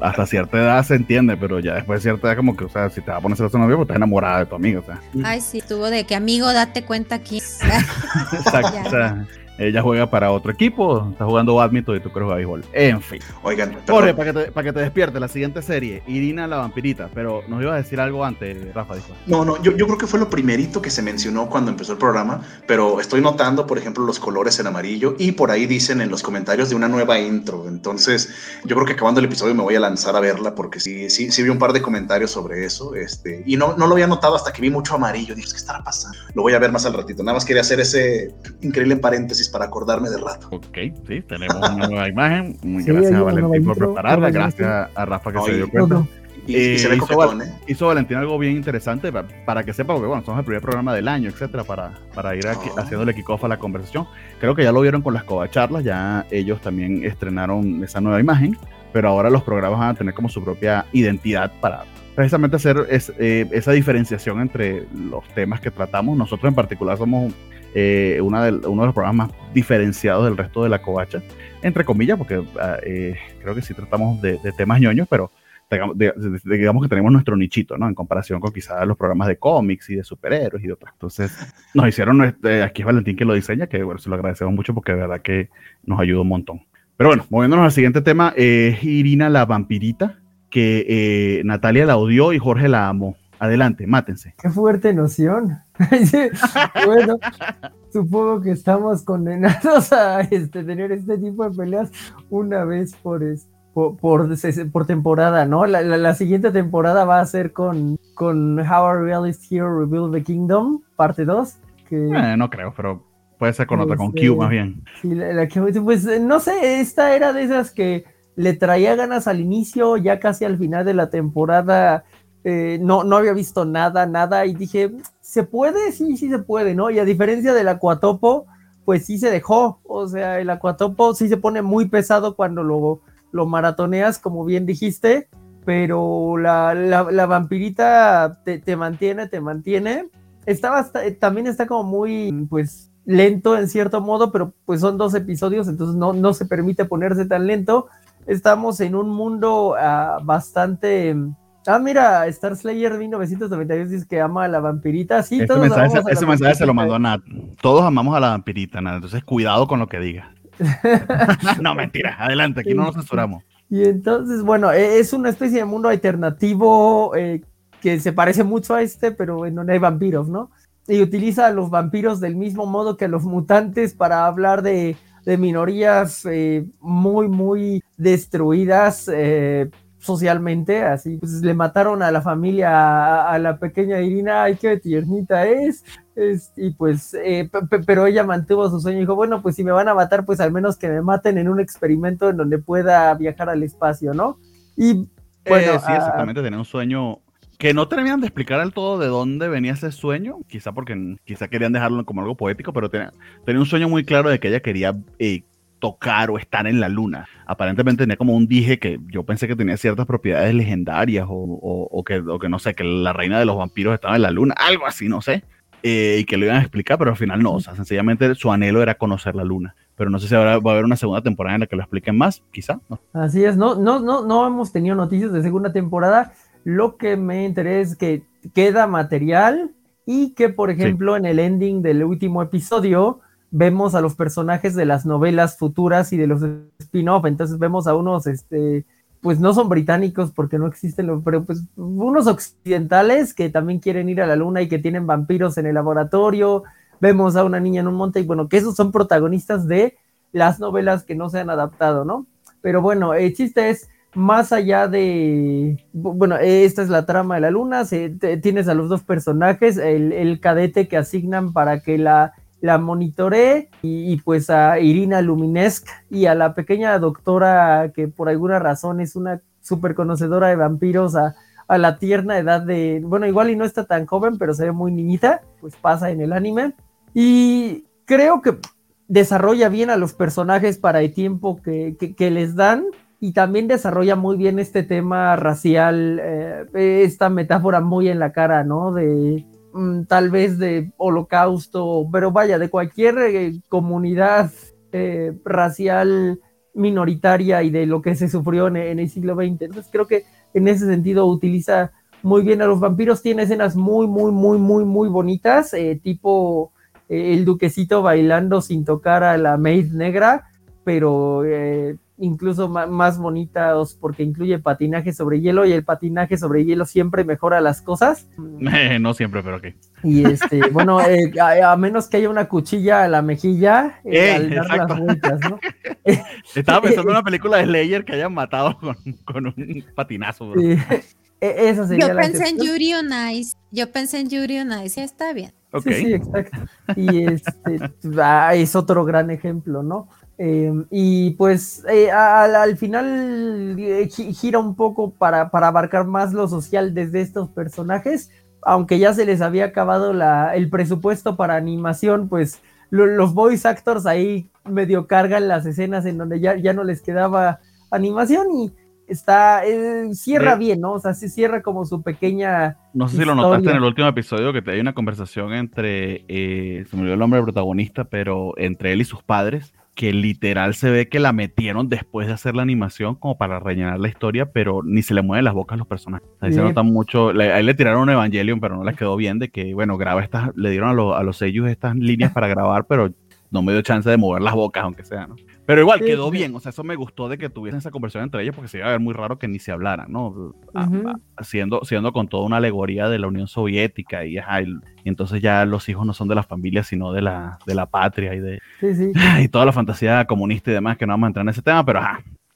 hasta cierta edad se entiende, pero ya después de cierta edad, como que, o sea, si te va a poner celosa del novio, pues estás enamorada de tu amiga, o sea. Ay, sí, tuvo de que amigo, date cuenta aquí. Exacto, o sea, ella juega para otro equipo, está jugando badminton y tú jugar béisbol. En fin. Oigan, perdón, para que, te, para que te despierte, la siguiente serie, Irina la vampirita, pero nos iba a decir algo antes, Rafa, dijo. No, no, yo, yo creo que fue lo primerito que se mencionó cuando empezó el programa, pero estoy notando, por ejemplo, los colores en amarillo y por ahí dicen en los comentarios de una nueva intro. Entonces, yo creo que acabando el episodio me voy a lanzar a verla porque sí, sí, sí vi un par de comentarios sobre eso. Este, y no, no lo había notado hasta que vi mucho amarillo. Dije, ¿qué estará pasando? Lo voy a ver más al ratito. Nada más quería hacer ese increíble paréntesis para acordarme del rato. Ok, sí, tenemos una nueva imagen. Muy Sí, gracias a Valentín por prepararla, gracias a Rafa que se Ay, dio cuenta. Todo. Y, y se ve Eh, hizo coquetón, ¿eh? hizo Valentín algo bien interesante pa- para, que sepa, porque bueno, somos el primer programa del año, etcétera, para, para ir aquí, Ah. haciéndole kickoff a la conversación. Creo que ya lo vieron con las covacharlas, ya ellos también estrenaron esa nueva imagen, pero ahora los programas van a tener como su propia identidad para precisamente hacer es- eh, esa diferenciación entre los temas que tratamos. Nosotros en particular somos eh, una del- uno de los programas más diferenciados del resto de la covacha, entre comillas, porque ah, eh, creo que sí tratamos de, de temas ñoños, pero digamos, de- de- que tenemos nuestro nichito, ¿no? En comparación con quizás los programas de cómics y de superhéroes y de otras. Entonces, nos hicieron, este, aquí es Valentín que lo diseña, que bueno, se lo agradecemos mucho porque de verdad que nos ayudó un montón. Pero bueno, moviéndonos al siguiente tema, Irina la vampirita, que eh, Natalia la odió y Jorge la amó. Adelante, mátense. Qué fuerte noción. Sí, bueno, supongo que estamos condenados a este, tener este tipo de peleas una vez por, es- por, por, por temporada, ¿no? La, la- la siguiente temporada va a ser con, con How a Realist Hero Rebuild the Kingdom, parte 2. Que, Eh, no creo, pero puede ser con otra, con Este, Q más bien. sí, la- la que- pues no sé, esta era de esas que le traía ganas al inicio, ya casi al final de la temporada eh, no, no había visto nada, nada, y dije, ¿se puede? Sí, sí se puede, ¿no? Y a diferencia del Acuatopo, pues sí se dejó, o sea, el Acuatopo sí se pone muy pesado cuando lo, lo maratoneas, como bien dijiste, pero la, la, vampirita te, te, mantiene, te mantiene. Estaba, también está como muy, pues, lento en cierto modo, pero pues son dos episodios, entonces no, no se permite ponerse tan lento. Estamos en un mundo uh, bastante Ah, mira, Star Slayer 1992 dice que ama a la vampirita. Sí, ese todos mensaje, ese mensaje se lo mandó a Nat. Todos amamos a la vampirita, Nat. Entonces, cuidado con lo que diga. no, mentira. Adelante, aquí no nos censuramos. Y entonces, bueno, e, es una especie de mundo alternativo eh, que se parece mucho a este, pero en donde hay vampiros, ¿no? Y utiliza a los vampiros del mismo modo que a los mutantes para hablar de, de minorías eh, muy, muy destruidas. Eh, socialmente, así, pues le mataron a la familia, a, la pequeña Irina, ay, qué tiernita es, y pues, eh, pero ella mantuvo su sueño y dijo, bueno, pues si me van a matar, pues al menos que me maten en un experimento en donde pueda viajar al espacio, ¿no? Y bueno, sí, exactamente, tenía un sueño que no terminan de explicar al todo de dónde venía ese sueño, quizá porque quizá querían dejarlo como algo poético, pero tenía, tenía un sueño muy claro de que ella quería eh, tocar o estar en la luna. Aparentemente tenía como un dije que yo pensé que tenía ciertas propiedades legendarias o, que, que, no sé, que la reina de los vampiros estaba en la luna, algo así, no sé. Eh, y que lo iban a explicar, pero al final no. O sea, sencillamente su anhelo era conocer la luna. Pero no sé si ahora va a haber una segunda temporada en la que lo expliquen más, quizá. Así es, no, no, no, no hemos tenido noticias de segunda temporada. Lo que me interesa es que queda material y que, por ejemplo, en el ending del último episodio, vemos a los personajes de las novelas futuras y de los spin-off, entonces vemos a unos, este, pues no son británicos porque no existen, pero pues unos occidentales que también quieren ir a la luna y que tienen vampiros en el laboratorio, vemos a una niña en un monte y bueno, que esos son protagonistas de las novelas que no se han adaptado, ¿no? Pero bueno, el chiste es, más allá de, bueno, esta es la trama de la luna, se, tienes a los dos personajes, el, el cadete que asignan para que la la monitoré y, pues a Irina Luminesk y a la pequeña doctora que por alguna razón es una súper conocedora de vampiros a, la tierna edad de, bueno, igual y no está tan joven, pero se ve muy niñita, pues pasa en el anime. Y creo que desarrolla bien a los personajes para el tiempo que, les dan y también desarrolla muy bien este tema racial, eh, esta metáfora muy en la cara, ¿no? De, tal vez de holocausto, pero vaya, de cualquier eh, comunidad eh, racial minoritaria y de lo que se sufrió en, el siglo XX. Entonces creo que en ese sentido utiliza muy bien a los vampiros, tiene escenas muy, muy, muy, muy, muy bonitas, eh, tipo el duquecito bailando sin tocar a la maid negra, pero incluso más bonitas porque incluye patinaje sobre hielo y el patinaje sobre hielo siempre mejora las cosas. no siempre, pero ok. Y este, bueno, eh, a, menos que haya una cuchilla a la mejilla eh, al dar las vueltas, ¿no? Estaba pensando en una película de Slayer que hayan matado con, un patinazo. Sí. E, esa sería Yo pensé en Yuri on Ice. Yo pensé en Yuri on Ice. Está bien. Sí, sí, exacto. Y este ah, es otro gran ejemplo, ¿no? Em, y pues eh, al, final eh, gira un poco para, para, abarcar más lo social desde estos personajes, aunque ya se les había acabado la, el presupuesto para animación, pues los voice actors ahí medio cargan las escenas en donde ya, ya no les quedaba animación y está, eh, cierra bien, ¿no? O sea, se cierra como su pequeña... No sé si lo notaste en el último episodio que te hay una conversación entre, se me olvidó el nombre del protagonista, pero entre él y sus padres que literal se ve que la metieron después de hacer la animación como para rellenar la historia, pero ni se le mueven las bocas a los personajes. Ahí se nota mucho, ahí le tiraron un Evangelion, pero no les quedó bien de que, bueno, graba estas, le dieron a, a los sellos estas líneas para grabar, pero no me dio chance de mover las bocas, aunque sea, ¿no? Pero igual, quedó bien, o sea, eso me gustó de que tuviesen esa conversación entre ellos porque se iba a ver muy raro que ni se hablaran, ¿no? Haciendo, siendo con toda una alegoría de la Unión Soviética y, entonces ya los hijos no son de la familia, sino de la, de la patria y de y toda la fantasía comunista y demás, que no vamos a entrar en ese tema, pero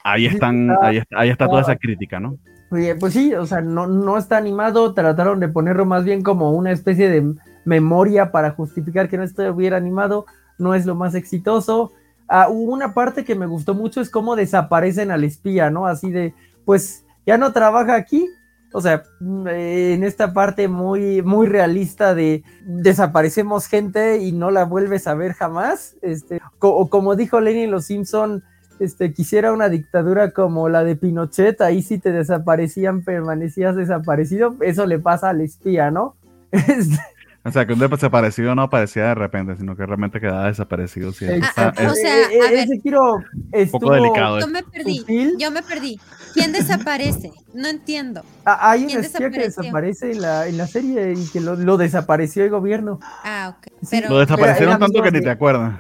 ahí están, ahí, está, ahí está toda esa crítica, ¿no? Pues sí, o sea, no, no está animado, trataron de ponerlo más bien como una especie de memoria para justificar que no estuviera animado, no es lo más exitoso ah, una parte que me gustó mucho es cómo desaparecen al espía, ¿no? Así de, pues ya no trabaja aquí. O sea, mm, en esta parte muy, muy realista de desaparecemos gente y no la vuelves a ver jamás. Este, o como dijo Lenny en Los Simpson, este, quisiera una dictadura como la de Pinochet, ahí si te desaparecían, permanecías desaparecido, eso le pasa al espía, ¿no? Este, o sea, que un desaparecido no aparecía de repente, sino que realmente quedaba desaparecido. Sí, ah, o sea, a ver, ese giro un poco delicado. Yo me perdí, yo me perdí. ¿Quién desaparece? No entiendo. Ah, hay un espía que desaparece en la, en la serie y que lo, lo, desapareció el gobierno. Ah, ok. Pero, lo desaparecieron tanto que ni te acuerdas.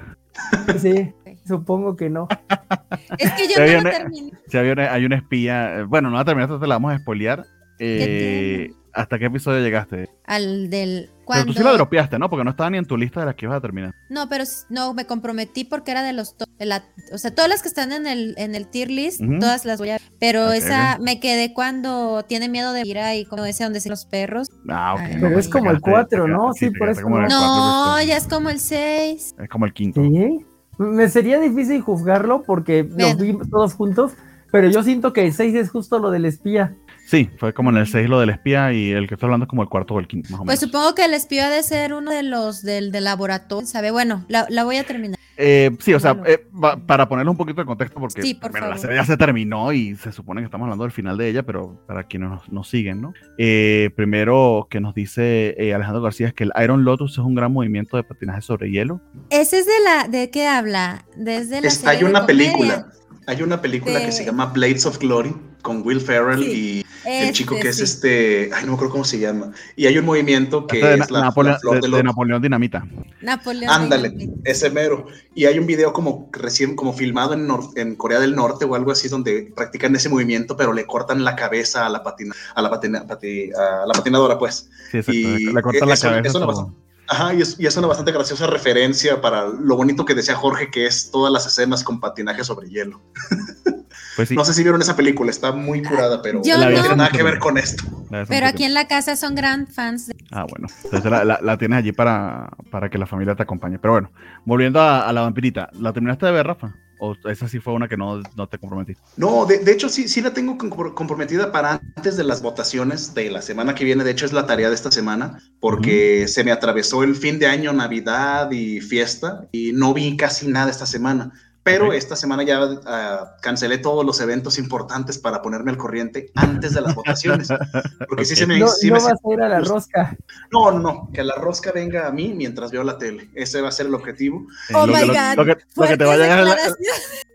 Sí. Supongo que no. es que yo no lo terminé. Si hay una espía, eh, bueno, no la terminaste, te la vamos a espolear. Eh, ¿Hasta qué episodio llegaste? Al del. Pero tú sí la dropeaste, ¿no? Porque no estaba ni en tu lista de las que ibas a terminar. No, pero no, me comprometí porque era de los. o sea, todas las que están en el, en el tier list, todas las voy a. Pero esa me quedé cuando tiene miedo de ir ahí, como ese donde se los perros. Ah, ok. pero es como el 4, ¿no? Sí, por eso. No, ya es como el 6. Es como el quinto. Sí. Me sería difícil juzgarlo porque los vi todos juntos, pero yo siento que el 6 es justo lo del espía. Sí, fue como en el 6 lo del espía y el que estoy hablando es como el cuarto o el quinto, más o pues menos. Pues supongo que el espía debe ser uno de los del, del laboratorio, ¿sabe? Bueno, la, la voy a terminar. Eh, sí, o sea, eh, para ponerle un poquito de contexto, porque la serie ya se terminó y se supone que estamos hablando del final de ella, pero para quienes nos, nos siguen, ¿no? Eh, primero que nos dice Alejandro García es que el Iron Lotus es un gran movimiento de patinaje sobre hielo. ¿Ese es de la, de qué habla? Desde la Hay una película, hay una película que se llama Blades of Glory con Will Ferrell y el chico que es este, ay, no me acuerdo cómo se llama. Y hay un movimiento que es la, Napoleón, de, Napoleón Dinamita. Napoleón Ándale, ese mero. Y hay un video como recién, como filmado en, en, Corea del Norte o algo así, donde practican ese movimiento, pero le cortan la cabeza a la patina, a la patina, a la patinadora, pues. Sí, exacto. Y le cortan la cabeza. Ajá, y es, y es, una bastante graciosa referencia para lo bonito que decía Jorge, que es todas las escenas con patinaje sobre hielo. Pues no sé si vieron esa película, está muy curada, pero no tiene nada que ver con esto. Pero aquí en la casa son gran fans. De... Ah, bueno. Entonces la, la, tienes allí para, para, que la familia te acompañe. Pero bueno, volviendo a, la vampirita, ¿la terminaste de ver, Rafa? ¿O esa sí fue una que no, no te comprometiste? No, de, de, hecho sí, sí la tengo comprometida para antes de las votaciones de la semana que viene. De hecho es la tarea de esta semana porque se me atravesó el fin de año, Navidad y fiesta y no vi casi nada esta semana. Pero esta semana ya uh, cancelé todos los eventos importantes para ponerme al corriente antes de las votaciones. Porque sí se me... No, sí no me vas a ir a la rosca. No, no, no, que la rosca venga a mí mientras veo la tele. Ese va a ser el objetivo. Oh, my God. Lo, que, lo que te va a llegar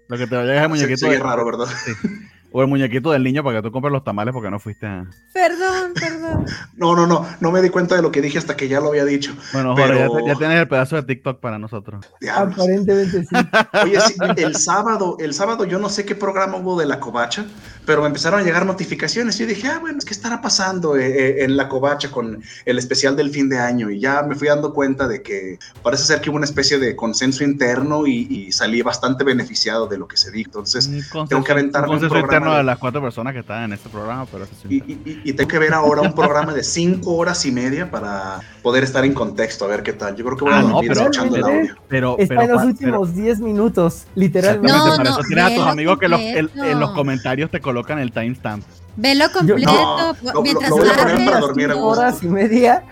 lo que te va a llegar es muñequito. Sí, sí, raro, ¿verdad? Sí. O el muñequito del niño para que tú compres los tamales porque no fuiste a... Perdón, perdón. No, no, no, no me di cuenta de lo que dije hasta que ya lo había dicho. Bueno, pero... ya, tienes el pedazo de TikTok para nosotros. Diablos. Aparentemente sí. Oye, sí, el sábado, el sábado yo no sé qué programa hubo de la covacha, pero me empezaron a llegar notificaciones y yo dije, ah, bueno, ¿qué estará pasando eh, eh, en la covacha con el especial del fin de año? Y ya me fui dando cuenta de que parece ser que hubo una especie de consenso interno y, y salí bastante beneficiado de lo que se dijo. Entonces, tengo que aventarme un programa de las cuatro personas que están en este programa, pero y, y, y, tengo que ver ahora un programa de cinco horas y media para poder estar en contexto, a ver qué tal. Yo creo que voy a ah, no, pero, escuchando el audio. Pero, Está en los últimos 10 minutos, literalmente. No, para eso tienes a tus amigos que los, el, en los comentarios te colocan el timestamp. Velo completo, Yo, no, mientras lo, lo voy a poner para dormir horas y media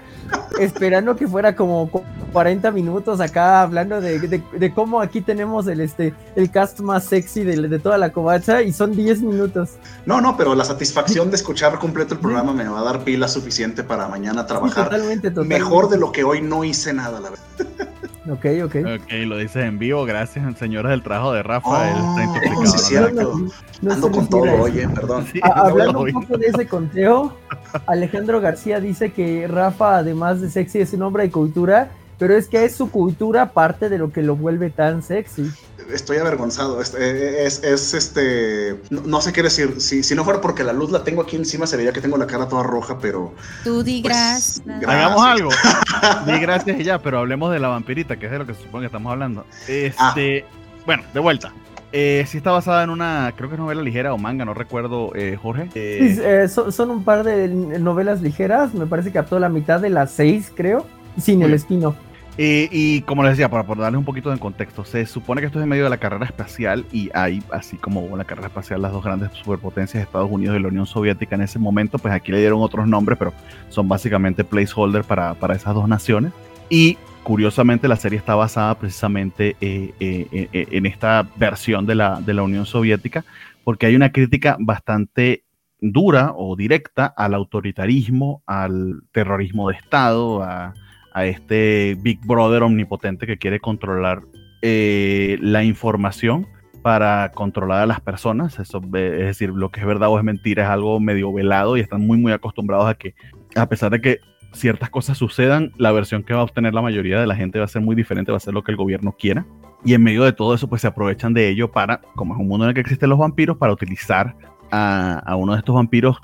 esperando que fuera como 40 minutos acá hablando de, de, cómo aquí tenemos el, este, el cast más sexy de, de, toda la covacha y son 10 minutos. No, no, pero la satisfacción de escuchar completo el programa me va a dar pila suficiente para mañana trabajar totalmente, totalmente. mejor de lo que hoy no hice nada, la verdad. Ok, ok. Ok, lo dices en vivo, gracias, señores del trabajo de Rafa. Oh, está sí, cierto. No, Ando con todo, oye, perdón. Sí, hablando un poco de ese conteo, Alejandro García dice que Rafa, además de sexy, es un hombre de cultura, pero es que es su cultura parte de lo que lo vuelve tan sexy estoy avergonzado. Es, es, este. No, sé qué decir. Si, si, no fuera porque la luz la tengo aquí encima, se vería que tengo la cara toda roja, pero. Tú di pues, gracias. Hagamos algo. di gracias y ya, pero hablemos de la vampirita, que es de lo que se supone que estamos hablando. Este. Ah. Bueno, de vuelta. Eh, sí está basada en una, creo que es novela ligera o manga, no recuerdo, eh, Jorge. Eh, eh son, son, un par de novelas ligeras, me parece que captó la mitad de las seis, creo, sin el espino. Eh, y como les decía, para, darles un poquito de contexto, se supone que esto es en medio de la carrera espacial y hay, así como hubo la carrera espacial, las dos grandes superpotencias, Estados Unidos y la Unión Soviética en ese momento, pues aquí le dieron otros nombres, pero son básicamente placeholder para, para esas dos naciones. Y curiosamente la serie está basada precisamente eh, eh, en esta versión de la, de la Unión Soviética, porque hay una crítica bastante dura o directa al autoritarismo, al terrorismo de Estado, a a este Big Brother omnipotente que quiere controlar eh, la información para controlar a las personas. Eso, es decir, lo que es verdad o es mentira es algo medio velado y están muy, muy acostumbrados a que, a pesar de que ciertas cosas sucedan, la versión que va a obtener la mayoría de la gente va a ser muy diferente, va a ser lo que el gobierno quiera. Y en medio de todo eso, pues se aprovechan de ello para, como es un mundo en el que existen los vampiros, para utilizar a, a uno de estos vampiros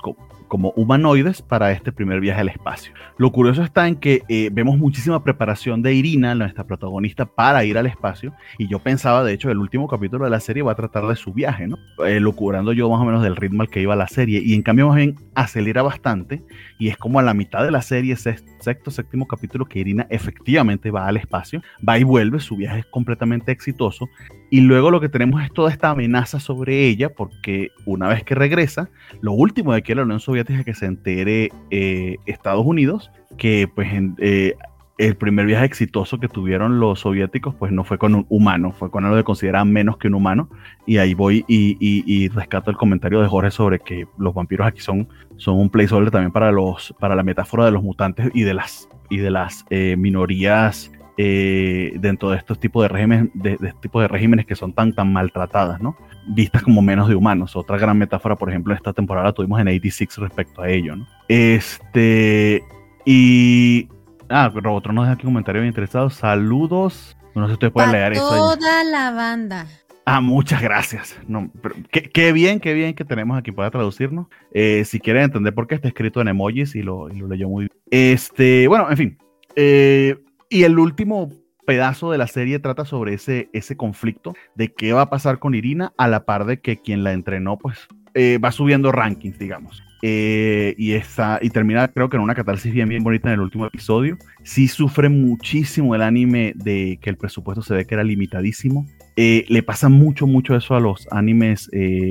como humanoides para este primer viaje al espacio. Lo curioso está en que eh, vemos muchísima preparación de Irina, nuestra protagonista, para ir al espacio. Y yo pensaba, de hecho, el último capítulo de la serie va a tratar de su viaje, ¿no? Eh, locurando yo más o menos del ritmo al que iba la serie. Y en cambio, más bien acelera bastante. Y es como a la mitad de la serie, sexto, séptimo capítulo, que Irina efectivamente va al espacio, va y vuelve. Su viaje es completamente exitoso. Y luego lo que tenemos es toda esta amenaza sobre ella, porque una vez que regresa, lo último de que la Unión Soviética que se entere eh, Estados Unidos, que pues eh, el primer viaje exitoso que tuvieron los soviéticos, pues no fue con un humano, fue con algo que consideraban menos que un humano. Y ahí voy y, rescato el comentario de Jorge sobre que los vampiros aquí son, son un placeholder también para, los, para la metáfora de los mutantes y de las, y de las eh, minorías eh, dentro de estos tipos de regímenes, de, este de regímenes que son tan, tan maltratadas, ¿no? Vistas como menos de humanos. Otra gran metáfora, por ejemplo, esta temporada tuvimos en 86 respecto a ello, ¿no? Este, y... Ah, Robotron nos deja aquí un comentario bien interesado. Saludos. No sé si ustedes pueden leer eso. Toda la banda. Ah, muchas gracias. No, pero qué, bien, qué bien que tenemos aquí para traducirnos. Eh, si quieren entender por qué está escrito en emojis y lo, y lo leyó muy bien. Este, bueno, en fin. Eh, y el último pedazo de la serie trata sobre ese, ese conflicto de qué va a pasar con Irina a la par de que quien la entrenó pues eh, va subiendo rankings, digamos. Eh, y, está, y termina creo que en una catarsis bien, bien bonita en el último episodio. Sí sufre muchísimo el anime de que el presupuesto se ve que era limitadísimo. Eh, le pasa mucho, mucho eso a los animes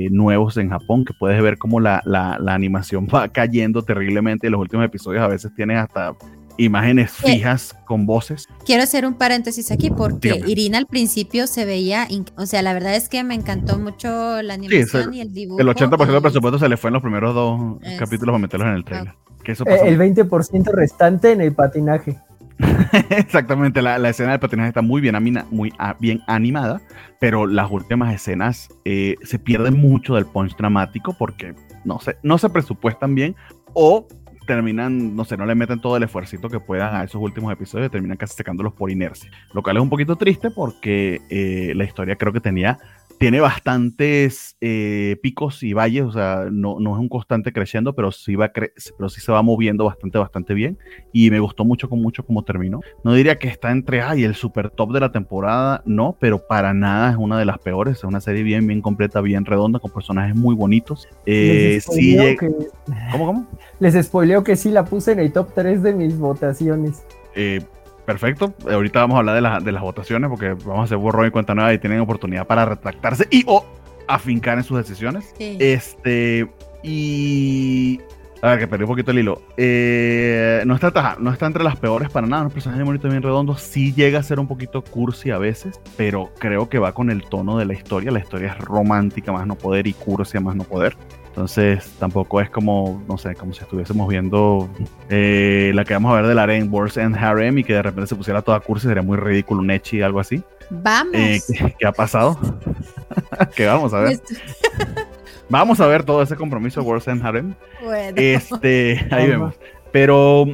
nuevos en Japón, que puedes ver cómo la, la, la, animación va cayendo terriblemente. Los últimos episodios a veces tienen hasta imágenes fijas con voces. Quiero hacer un paréntesis aquí porque Irina al principio se veía, o sea, la verdad es que me encantó mucho la animación y el dibujo. El 80% del presupuesto se le fue en los primeros dos capítulos para meterlos en el trailer. Eh, el 20% restante en el patinaje. Exactamente, la, escena del patinaje está muy bien, muy bien animada, pero las últimas escenas eh, se pierden mucho del punch dramático porque no se, no se presupuestan bien o terminan, no sé, no le meten todo el esfuerzo que puedan a esos últimos episodios y terminan casi secándolos por inercia. Lo cual es un poquito triste porque eh, la historia creo que tenía tiene bastantes eh, picos y valles, o sea, no, no, es un constante creciendo, pero sí, va pero sí se va moviendo bastante, bastante bien. Y me gustó mucho, con mucho cómo terminó. No diría que está entre, ay, el super top de la temporada, no, pero para nada es una de las peores. Es una serie bien, bien completa, bien redonda, con personajes muy bonitos. Eh, sí, ¿Cómo, cómo? Les spoileo que sí la puse en el top 3 de mis votaciones. Eh, Perfecto. Ahorita vamos a hablar de, las votaciones porque vamos a hacer borrón y cuenta nueva y tienen oportunidad para retractarse y o afincar en sus decisiones. Este. Y. A ver, que perdí un poquito el hilo. Eh, no, está, no está entre las peores para nada. Un personaje bonito bien redondo. Sí llega a ser un poquito cursi a veces, pero creo que va con el tono de la historia. La historia es romántica, más no poder, y cursi, más no poder. Entonces tampoco es como, no sé, como si estuviésemos viendo eh, la que vamos a ver de la en Wars and Harem y que de repente se pusiera toda cursi, sería muy ridículo, un Echi, algo así. Vamos. Eh, ¿qué, ha pasado? ¿Qué vamos a ver? vamos a ver todo ese compromiso Wars and Harem. Bueno. Este, ahí vemos. Pero,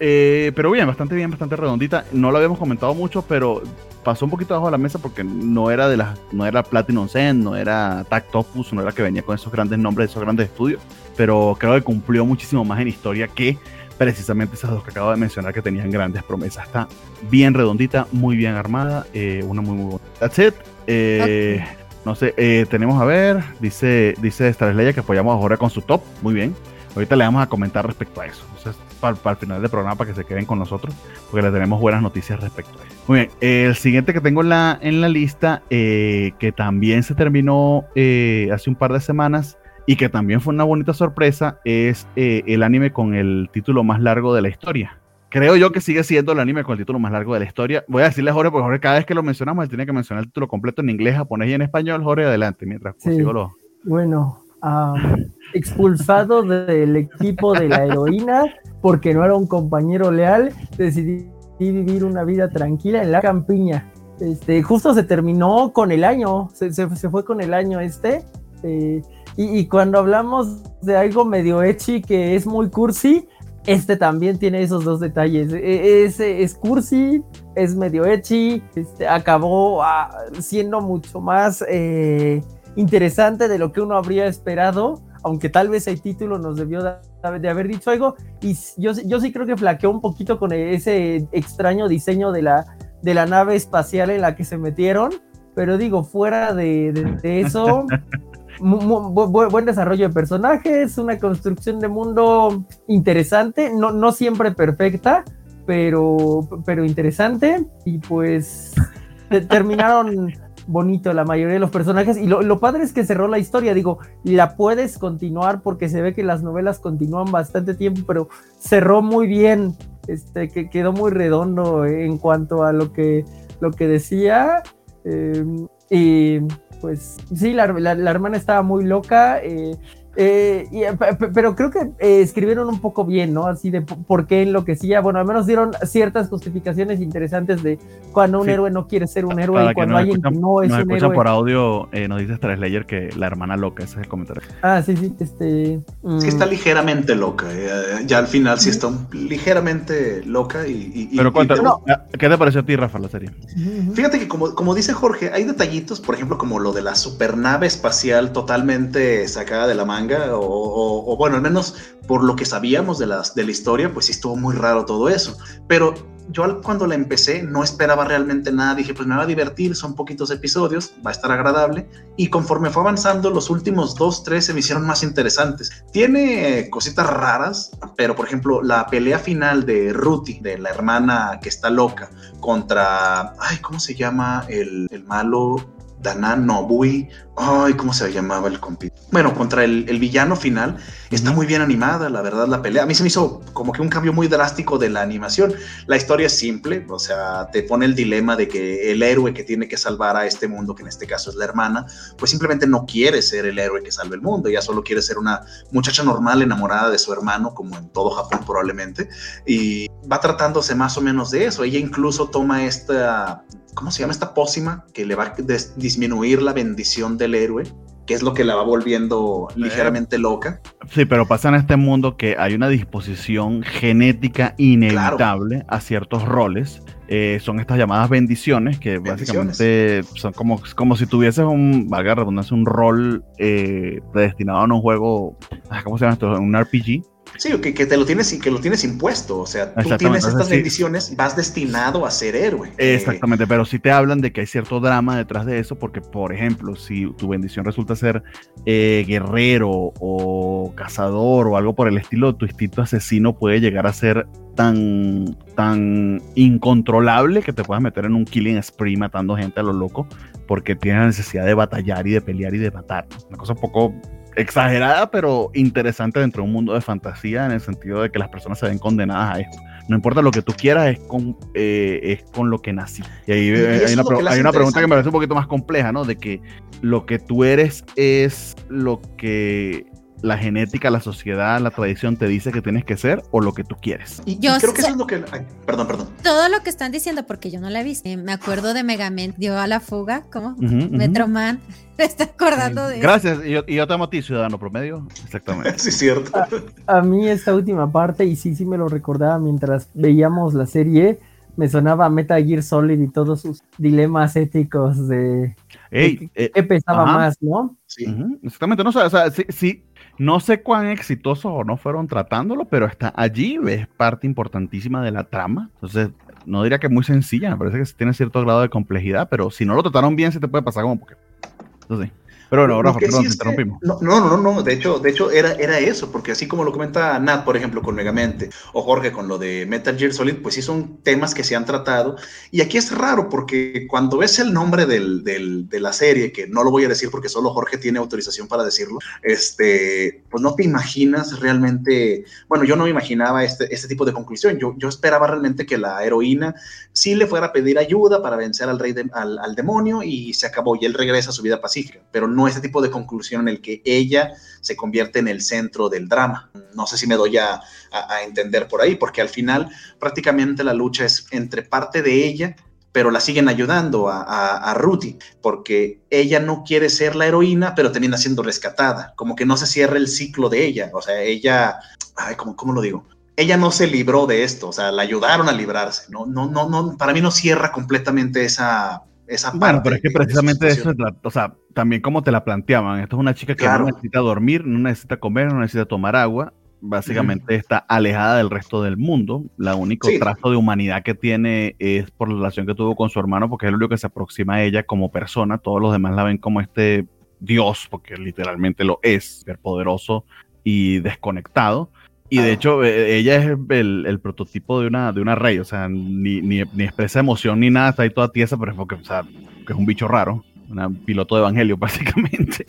eh, pero bien, bastante bien, bastante redondita. No lo habíamos comentado mucho, pero pasó un poquito abajo de la mesa porque no era de las, no era Platinum Zen, no era Tactopus, no era que venía con esos grandes nombres, esos grandes estudios, pero creo que cumplió muchísimo más en historia que precisamente esas dos que acabo de mencionar que tenían grandes promesas. Está bien redondita, muy bien armada, eh, una muy, muy buena. That's it. Eh, no sé, eh, tenemos a ver, dice, dice Leia que apoyamos a Jorge con su top, muy bien. Ahorita le vamos a comentar respecto a eso. Entonces, para, para el final del programa, para que se queden con nosotros, porque le tenemos buenas noticias respecto a eso. Muy bien, el siguiente que tengo en la, en la lista, eh, que también se terminó eh, hace un par de semanas y que también fue una bonita sorpresa, es eh, el anime con el título más largo de la historia. Creo yo que sigue siendo el anime con el título más largo de la historia. Voy a decirle a Jorge, porque Jorge cada vez que lo mencionamos, él tiene que mencionar el título completo en inglés, japonés y en español. Jorge, adelante, mientras Sí. consigo los... Bueno, expulsado del equipo de la heroína porque no era un compañero leal, decidí vivir una vida tranquila en la campiña. Este, justo se terminó con el año, se, se- fue con el año este. eh, y, cuando hablamos de algo medio ecchi que es muy cursi, este también tiene esos dos detalles. E- Es, cursi, es medio ecchi, este, acabó ah, siendo mucho más eh, interesante de lo que uno habría esperado, aunque tal vez el título nos debió de, haber dicho algo. Y yo, sí- yo sí creo que flaqueó un poquito con ese extraño diseño de la, de la nave espacial en la que se metieron. Pero digo, fuera de, de- de eso, mu- mu- bu- bu- buen desarrollo de personajes, una construcción de mundo interesante, no, no siempre perfecta, pero, pero interesante. Y pues te- terminaron bonito la mayoría de los personajes. Y lo, lo padre es que cerró la historia. Digo, la puedes continuar porque se ve que las novelas continúan bastante tiempo, pero cerró muy bien. Este, que quedó muy redondo en cuanto a lo que, lo que decía. eh, y pues sí, la, la- la hermana estaba muy loca. eh, eh, y, eh, pe- pe- pero creo que eh, escribieron un poco bien, ¿no? Así de por qué enloquecía. Bueno, al menos dieron ciertas justificaciones interesantes de cuando un Sí. héroe no quiere ser un héroe Para y cuando alguien escuchan, no es nos un escuchan héroe. por audio, eh, nos dice Slayer que la hermana loca, ese es el comentario. Ah, sí, sí, este. Es que mm, está ligeramente loca. eh, ya al final sí está un- ligeramente loca y... y- y- Pero cuéntame, te- ah, ¿qué te pareció a ti, Rafa, la serie? Fíjate que como, como dice Jorge, hay detallitos, por ejemplo, como lo de la supernave espacial totalmente sacada de la manga, o, o- o, bueno, al menos por lo que sabíamos de, las, de la historia, pues sí estuvo muy raro todo eso. Pero yo cuando la empecé no esperaba realmente nada, dije, pues me va a divertir, son poquitos episodios, va a estar agradable, y conforme fue avanzando, los últimos dos, tres se me hicieron más interesantes. Tiene cositas raras, pero por ejemplo, la pelea final de Ruti, de la hermana que está loca, contra, ay, ¿cómo se llama el, el malo? Danan Nobui, ay, ¿cómo se llamaba el compi? Bueno, contra el, el villano final, está muy bien animada, la verdad, la pelea. A mí se me hizo como que un cambio muy drástico de la animación. La historia es simple, o sea, te pone el dilema de que el héroe que tiene que salvar a este mundo, que en este caso es la hermana, pues simplemente no quiere ser el héroe que salve el mundo, ya solo quiere ser una muchacha normal enamorada de su hermano, como en todo Japón probablemente, y va tratándose más o menos de eso. Ella incluso toma esta, ¿cómo se llama? Esta pócima que le va a disminuir la bendición del héroe, que es lo que la va volviendo ligeramente loca. Sí, pero pasa en este mundo que hay una disposición genética inevitable a ciertos roles. Eh, son estas llamadas bendiciones, que Bendiciones. básicamente son como, como si tuvieses un, valga redundancia, un rol eh, predestinado a un juego, ah, ¿cómo se llama esto? Un RPG. Sí, que, que te lo tienes y que lo tienes impuesto, o sea, tú tienes estas sí. bendiciones, vas destinado a ser héroe. Exactamente, pero sí te hablan de que hay cierto drama detrás de eso, porque, por ejemplo, si tu bendición resulta ser eh, guerrero o cazador o algo por el estilo, tu instinto asesino puede llegar a ser tan, tan incontrolable que te puedas meter en un killing spree matando gente a lo loco, porque tienes la necesidad de batallar y de pelear y de matar. Una cosa un poco exagerada, pero interesante dentro de un mundo de fantasía, en el sentido de que las personas se ven condenadas a esto. No importa lo que tú quieras, es con, eh, es con lo que nací. Y ahí Y eh, hay una, hay una pregunta que me parece un poquito más compleja, ¿no? De que lo que tú eres es lo que la genética, la sociedad, la tradición te dice que tienes que ser o lo que tú quieres. Y, creo que eso es lo que... ay, perdón, perdón. Todo lo que están diciendo, porque yo no la he visto. eh, Me acuerdo de Megaman, dio a la fuga, ¿cómo? Ujú. Metroman. Me está acordando de eso. Gracias, y yo, y yo te amo a ti, ciudadano promedio. Exactamente. Sí, es cierto. A mí esta última parte, y sí, sí me lo recordaba mientras veíamos la serie, me sonaba a Metal Gear Solid y todos sus dilemas éticos de Ey, eh, qué pesaba ajá. más, ¿no? Sí. Exactamente, no sé, o sea, sí, sí, no sé cuán exitosos o no fueron tratándolo, pero está allí, es parte importantísima de la trama. Entonces, no diría que es muy sencilla, me parece que sí tiene cierto grado de complejidad, pero si no lo trataron bien, se te puede pasar como porque. Entonces, Pero bueno, Rafa, perdón, sí te que- interrumpimos. No, no, no, no, de hecho, de hecho era, era eso, porque así como lo comenta Nat, por ejemplo, con Megamente, o Jorge con lo de Metal Gear Solid, pues sí son temas que se han tratado. Y aquí es raro, porque cuando ves el nombre del, del- de la serie, que no lo voy a decir porque solo Jorge tiene autorización para decirlo, este, pues no te imaginas realmente, bueno, yo no me imaginaba este, este tipo de conclusión. Yo, yo esperaba realmente que la heroína sí le fuera a pedir ayuda para vencer al rey de- al, al demonio y se acabó y él regresa a su vida pacífica, pero no ese tipo de conclusión en el que ella se convierte en el centro del drama. No sé si me doy a, a- entender por ahí, porque al final prácticamente la lucha es entre parte de ella pero la siguen ayudando a, a, porque ella no quiere ser la heroína, pero termina siendo rescatada, como que no se cierra el ciclo de ella, o sea, ella, ¿cómo, cómo lo digo? ella no se libró de esto, o sea, la ayudaron a librarse, no, no, no, no, para mí no cierra completamente esa, esa parte. Bueno, pero es que precisamente eso se trata, o sea, también como te la planteaban, esto es una chica que Claro. no necesita dormir, no necesita comer, no necesita tomar agua, básicamente está alejada del resto del mundo, la único Sí. trazo de humanidad que tiene es por la relación que tuvo con su hermano, porque es el único que se aproxima a ella como persona, todos los demás la ven como este dios, porque literalmente lo es, poderoso y desconectado. Y de Ah. hecho, eh, ella es el, el prototipo de una, de una rey, o sea, ni, ni, ni expresa emoción ni nada, está ahí toda tiesa, pero es porque, o sea, que es un bicho raro, un piloto de evangelio, básicamente.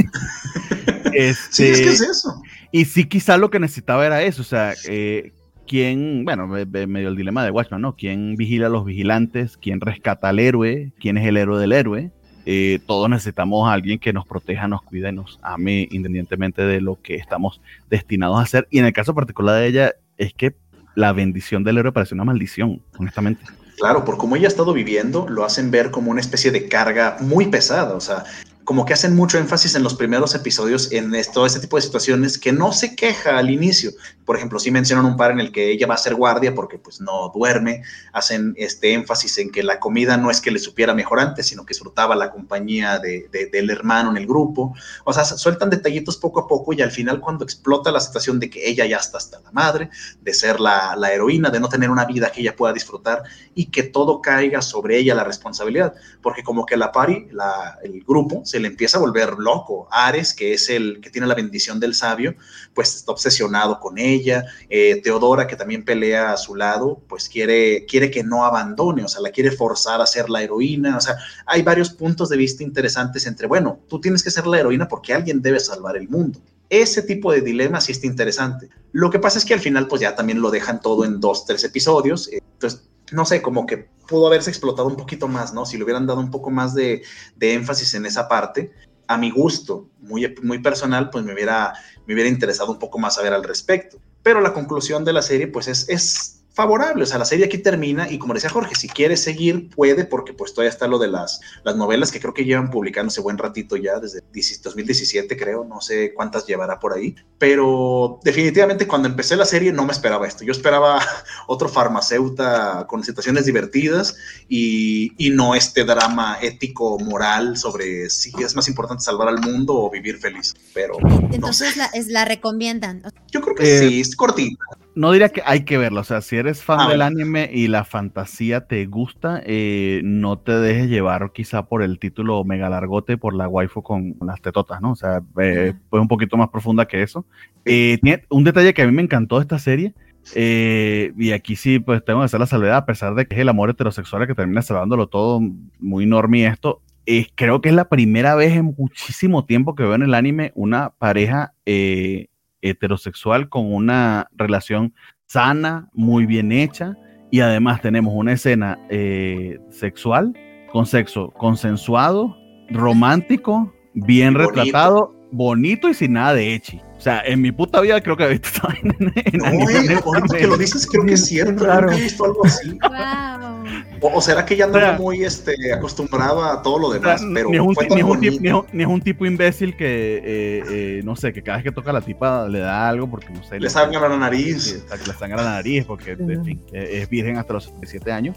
Este, Sí, es que es eso. y sí, quizá lo que necesitaba era eso, o sea, eh, quién, bueno, me- me- medio el dilema de Watchman, ¿no? ¿Quién vigila a los vigilantes? ¿Quién rescata al héroe? ¿Quién es el héroe del héroe? Eh, todos necesitamos a alguien que nos proteja, nos cuide, nos ame, independientemente de lo que estamos destinados a hacer. Y en el caso particular de ella, es que la bendición del héroe parece una maldición, honestamente. Claro, por cómo ella ha estado viviendo, lo hacen ver como una especie de carga muy pesada, o sea, como que hacen mucho énfasis en los primeros episodios en todo este tipo de situaciones que no se queja al inicio. Por ejemplo, sí mencionan un par en el que ella va a ser guardia porque pues no duerme, hacen este énfasis en que la comida no es que le supiera mejor antes, sino que disfrutaba la compañía de- de- del hermano en el grupo. O sea, sueltan detallitos poco a poco y al final cuando explota la situación de que ella ya está hasta la madre, de ser la, la heroína, de no tener una vida que ella pueda disfrutar y que todo caiga sobre ella la responsabilidad, porque como que la pari, la, el grupo, se le empieza a volver loco. Ares, que es el que tiene la bendición del sabio, pues está obsesionado con ella. Eh, Teodora, que también pelea a su lado, pues quiere, quiere que no abandone, o sea, la quiere forzar a ser la heroína. O sea, hay varios puntos de vista interesantes entre, bueno, tú tienes que ser la heroína porque alguien debe salvar el mundo. Ese tipo de dilema sí está interesante. Lo que pasa es que al final, pues ya también lo dejan todo en dos, tres episodios. eh, Entonces, no sé, como que pudo haberse explotado un poquito más, ¿no? Si le hubieran dado un poco más de, de énfasis en esa parte, a mi gusto, muy, muy personal, pues me hubiera, me hubiera interesado un poco más saber al respecto. Pero la conclusión de la serie, pues es, es favorable, o sea, la serie aquí termina y como decía Jorge, si quiere seguir, puede, porque pues todavía está lo de las, las novelas que creo que llevan publicándose buen ratito ya, desde 2017 creo, no sé cuántas llevará por ahí, pero definitivamente cuando empecé la serie no me esperaba esto, yo esperaba otro farmacéuta con situaciones divertidas y, y no este drama ético, moral sobre si es más importante salvar al mundo o vivir feliz, pero no Entonces sé. la, es, la recomiendan. yo creo que Eh, sí, es cortita. No diría que hay que verlo, o sea, si eres fan Ah, del anime y la fantasía te gusta, eh, no te dejes llevar quizá por el título mega largote, por la waifu con las tetotas, ¿no? O sea, eh, pues un poquito más profunda que eso. Eh, tiene un detalle que a mí me encantó de esta serie, eh, y aquí sí, pues tengo que hacer la salvedad, a pesar de que es el amor heterosexual el que termina salvándolo todo, muy normie esto, eh, creo que es la primera vez en muchísimo tiempo que veo en el anime una pareja eh, heterosexual con una relación sana, muy bien hecha, y además tenemos una escena eh, sexual con sexo consensuado, romántico, bien Bonito. retratado, bonito y sin nada de echi. O sea, en mi puta vida creo que he visto esta vaina en, No, anime eh, que lo dices creo que es cierto, raro. nunca he visto algo así. Wow. O, o será que ya andaba O sea, muy este, acostumbrado a todo lo demás, pero ni, es un, ni es un tip- bonito. ni es un- ni es un tipo imbécil que, eh, eh, no sé, que cada vez que toca a la tipa le da algo porque, no sé. Le sangra la nariz. Le sangra la nariz porque, Ujú. en fin, es virgen hasta los 77 años.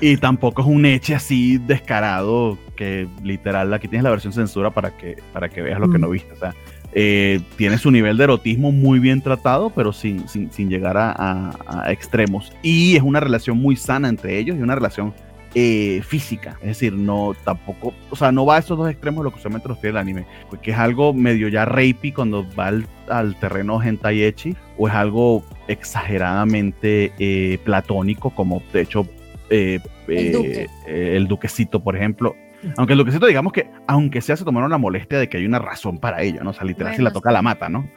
Y tampoco es un eche así descarado que literal aquí tienes la versión censura para que, para que veas lo que Mm. no viste. O sea, eh, tiene su nivel de erotismo muy bien tratado, pero sin, sin, sin llegar a, a- a extremos. Y es una relación muy sana entre ellos y una relación eh, física. Es decir, no tampoco, o sea, no va a esos dos extremos lo que usualmente nos tiene el anime, porque es algo medio ya rapey cuando va al, al terreno hentai echi, o es algo exageradamente eh, platónico, como de hecho eh, El duque. el duquecito, por ejemplo. Aunque el duquecito, digamos que, aunque sea, se tomaron la molestia de que hay una razón para ello, ¿no? O sea, literal, si la toca, la mata, ¿no?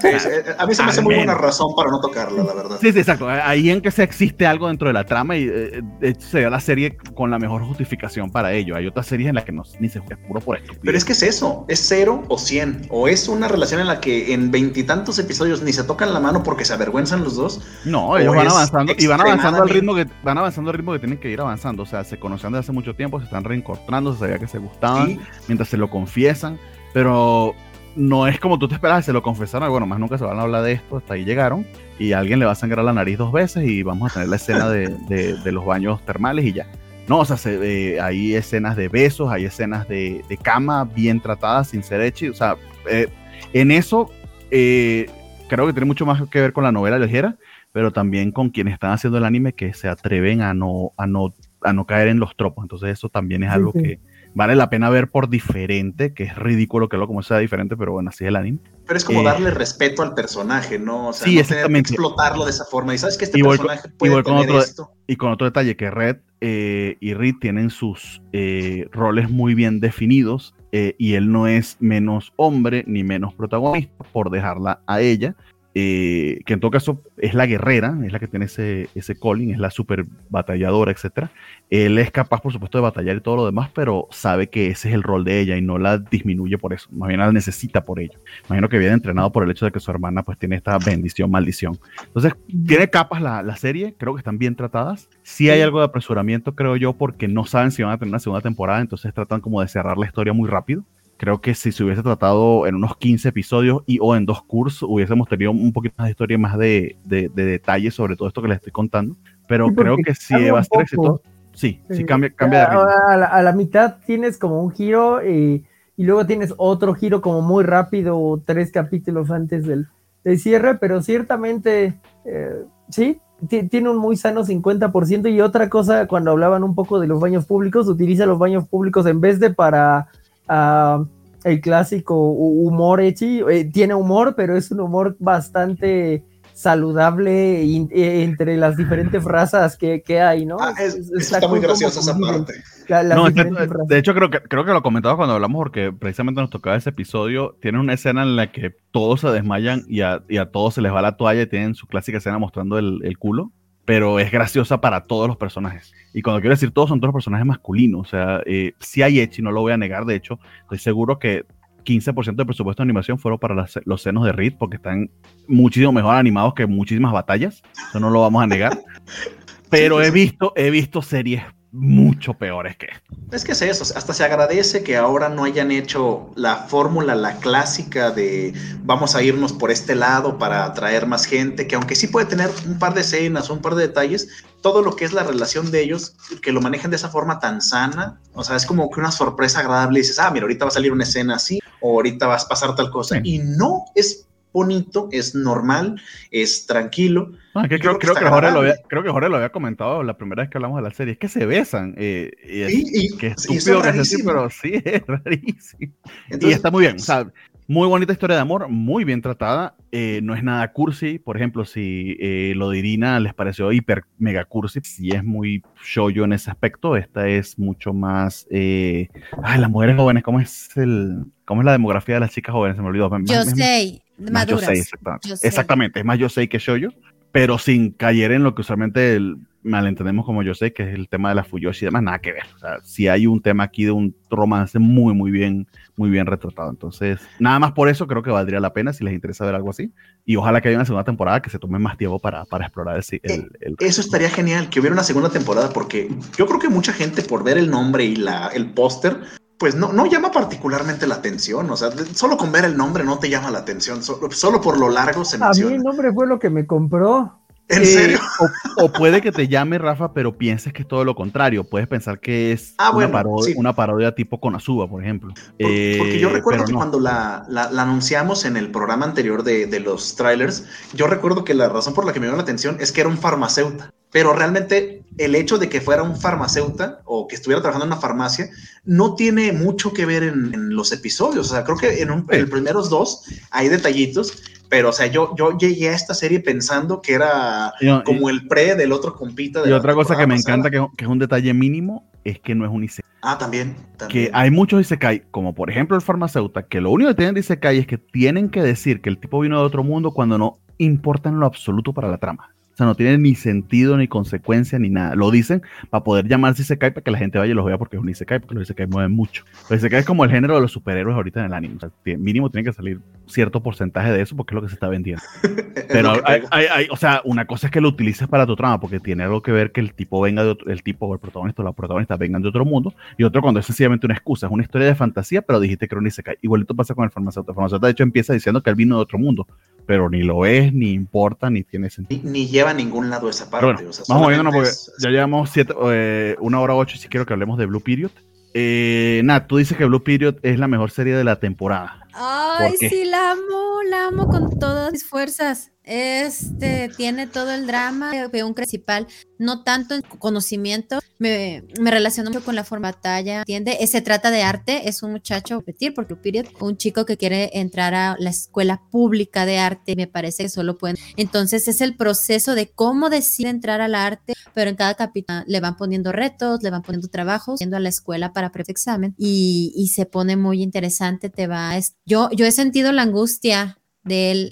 Sí, sí, eh, a mí se me hace muy buena razón para no tocarla, la verdad. Sí, sí, exacto. Ahí en que se existe algo dentro de la trama y eh, hecho sería la serie con la mejor justificación para ello. Hay otras series en las que no, ni se juega puro por esto. Pero es que es eso, es cero o cien. O es una relación en la que en veintitantos episodios ni se tocan la mano porque se avergüenzan los dos. No, ellos van avanzando y van avanzando al ritmo que van avanzando al ritmo que tienen que ir avanzando. O sea, se conocían desde hace mucho tiempo, se están reencontrando, se sabía que se gustaban Sí, mientras se lo confiesan, pero no es como tú te esperabas, se lo confesaron, bueno, más nunca se van a hablar de esto, hasta ahí llegaron, y alguien le va a sangrar la nariz dos veces y vamos a tener la escena de, de- de los baños termales y ya. No, o sea, se, ve- hay escenas de besos, hay escenas de, de cama bien tratadas, sin ser hechi, o sea, eh, en eso eh, creo que tiene mucho más que ver con la novela ligera, pero también con quienes están haciendo el anime que se atreven a no, a no, a no caer en los tropos. Entonces eso también es Sí, algo sí. que vale la pena ver por diferente, que es ridículo que lo como sea diferente, pero bueno, así es el anime. pero es como Eh, darle respeto al personaje, ¿no? O sea, Sí, no tener exactamente. explotarlo de esa forma. Y sabes que este con- personaje y puede voy con tener otro- esto. Y con otro detalle, que Red eh, y Reed tienen sus eh, roles muy bien definidos y él no es menos hombre ni menos protagonista por dejarla a ella, eh, que en todo caso es la guerrera, es la que tiene ese, ese calling, es la super batalladora, etc. Él es capaz, por supuesto, de batallar y todo lo demás, pero sabe que ese es el rol de ella y no la disminuye por eso, más bien la necesita por ello. Imagino que viene entrenado por el hecho de que su hermana pues tiene esta bendición, maldición. Entonces, tiene capas la, la serie, creo que están bien tratadas. Sí hay algo de apresuramiento, creo yo, porque no saben si van a tener una segunda temporada, entonces tratan como de cerrar la historia muy rápido. Creo que si se hubiese tratado en unos 15 episodios y o en dos cursos, hubiésemos tenido un poquito más de historia, más de, de, de detalles sobre todo esto que les estoy contando. Pero Sí, creo que cambia va a ser exitoso. Sí, sí, Sí. cambia, cambia de ritmo. a, la, a la mitad tienes como un giro eh, y luego tienes otro giro como muy rápido, tres capítulos antes del, del cierre, pero ciertamente eh, sí, ti- tiene un muy sano 50%. Y otra cosa, cuando hablaban un poco de los baños públicos, utiliza los baños públicos en vez de para ah, el clásico hu- humor hechi, eh, tiene humor, pero es un humor bastante saludable in- eh, entre las diferentes razas que, que hay, ¿no? Ah, es- está está muy graciosa esa parte. la- No, de hecho, creo que, creo que lo comentaba cuando hablamos porque precisamente nos tocaba ese episodio. Tiene una escena en la que todos se desmayan y a, y a todos se les va la toalla y tienen su clásica escena mostrando el, el culo, pero es graciosa para todos los personajes. Y cuando quiero decir todos, son todos los personajes masculinos. O sea, eh, sí hay Echi, no lo voy a negar. De hecho, estoy seguro que 15% del presupuesto de animación fueron para las- los senos de Reed porque están muchísimo mejor animados que muchísimas batallas. Eso no lo vamos a negar. Pero he visto, he visto series mucho peores que. Es que es eso, hasta se agradece que ahora no hayan hecho la fórmula, la clásica de vamos a irnos por este lado para atraer más gente, que aunque sí puede tener un par de escenas, un par de detalles, todo lo que es la relación de ellos, que lo manejen de esa forma tan sana, o sea, es como que una sorpresa agradable, dices, ah, mira, ahorita va a salir una escena así, o ahorita vas a pasar tal cosa, Sí. y no es bonito, es normal, es tranquilo. Es que creo, creo que que Jorge lo había, creo que Jorge lo había comentado la primera vez que hablamos de la serie. Es que se besan. eh, y es, Y, y- que y estúpido es que rarísimo. pero sí, es rarísimo. y Entonces, está muy bien. O sea, muy bonita historia de amor, muy bien tratada. eh, no es nada cursi. Por ejemplo, si eh, lo de Irina les pareció hiper mega cursi, sí es muy shoujo en ese aspecto. Esta es mucho más. Eh, ay, las mujeres jóvenes, ¿cómo es el. ¿Cómo es la demografía de las chicas jóvenes? Se me olvidó. Yo sé, maduras. yosei, exactamente. Yosei. Exactamente, es más Yosei que Shoujo, pero sin caer en lo que usualmente el- malentendemos como Yosei, que es el tema de la Fuyoshi y demás, nada que ver. O sea, si hay un tema aquí de un romance muy, muy bien, muy bien retratado. Entonces, nada más por eso creo que valdría la pena si les interesa ver algo así. Y ojalá que haya una segunda temporada que se tome más tiempo para, para explorar el, el, el- Eso estaría genial, que hubiera una segunda temporada, porque yo creo que mucha gente por ver el nombre y la, el póster, pues no, no llama particularmente la atención. O sea, solo con ver el nombre no te llama la atención, solo, solo por lo largo se A mí menciona. el nombre fue lo que me compró. ¿En Eh, serio? O, o puede que te llame Rafa, pero pienses que es todo lo contrario. Puedes pensar que es Ah, una, parodia, sí. una parodia tipo Konosuba, por ejemplo. Por- porque yo Eh, recuerdo que no. cuando la, la- la anunciamos en el programa anterior de, de los trailers, yo recuerdo que la razón por la que me dio la atención es que era un farmacéutico. Pero realmente el hecho de que fuera un farmacéutico o que estuviera trabajando en una farmacia no tiene mucho que ver en, los episodios. O sea, creo que en, los primeros dos hay detallitos, pero o sea, yo, yo llegué a esta serie pensando que era como el pre del otro compita. De y otra cosa que me encanta, que, es un detalle mínimo, es que no es un Isekai. Ah, también, Que hay muchos Isekai, como por ejemplo el farmacéutico, que lo único que tienen de Isekai es que tienen que decir que el tipo vino de otro mundo cuando no importa en lo absoluto para la trama. O sea, no tiene ni sentido, ni consecuencia, ni nada. Lo dicen para poder llamarse Isekai para que la gente vaya y los vea porque es un Isekai, porque los Isekai mueven mucho. Pero Isekai es como el género de los superhéroes ahorita en el anime. O sea, mínimo tiene que salir cierto porcentaje de eso porque es lo que se está vendiendo. Pero hay, o sea, una cosa es que lo utilices para tu trama porque tiene algo que ver que el tipo venga de otro, el tipo o el protagonista o la protagonista vengan de otro mundo y otro cuando es sencillamente una excusa, es una historia de fantasía, pero dijiste que era un Isekai. Igualito pasa con el farmacéutico. El farmacéutico de hecho empieza diciendo que él vino de otro mundo, pero ni lo es, ni importa, ni tiene sentido. Ni, lleva a ningún lado esa parte. vamos moviéndonos porque ya llevamos siete, eh, una hora ocho y si quiero que hablemos de Blue Period. Eh, Nat, tú dices que Blue Period es la mejor serie de la temporada. Ay, sí, la amo, la amo con todas mis fuerzas. Este tiene todo el drama, veo un principal, no tanto en conocimiento, me, me relaciono mucho con la forma batalla, ¿entiende? Se trata de arte, es un muchacho, repetir, porque un chico que quiere entrar a la escuela pública de arte, me parece que solo pueden. Entonces es el proceso de cómo decide entrar al arte, pero en cada capítulo le van poniendo retos, le van poniendo trabajos, yendo a la escuela para pre-examen y, y se pone muy interesante, te va. Yo, yo he sentido la angustia de él,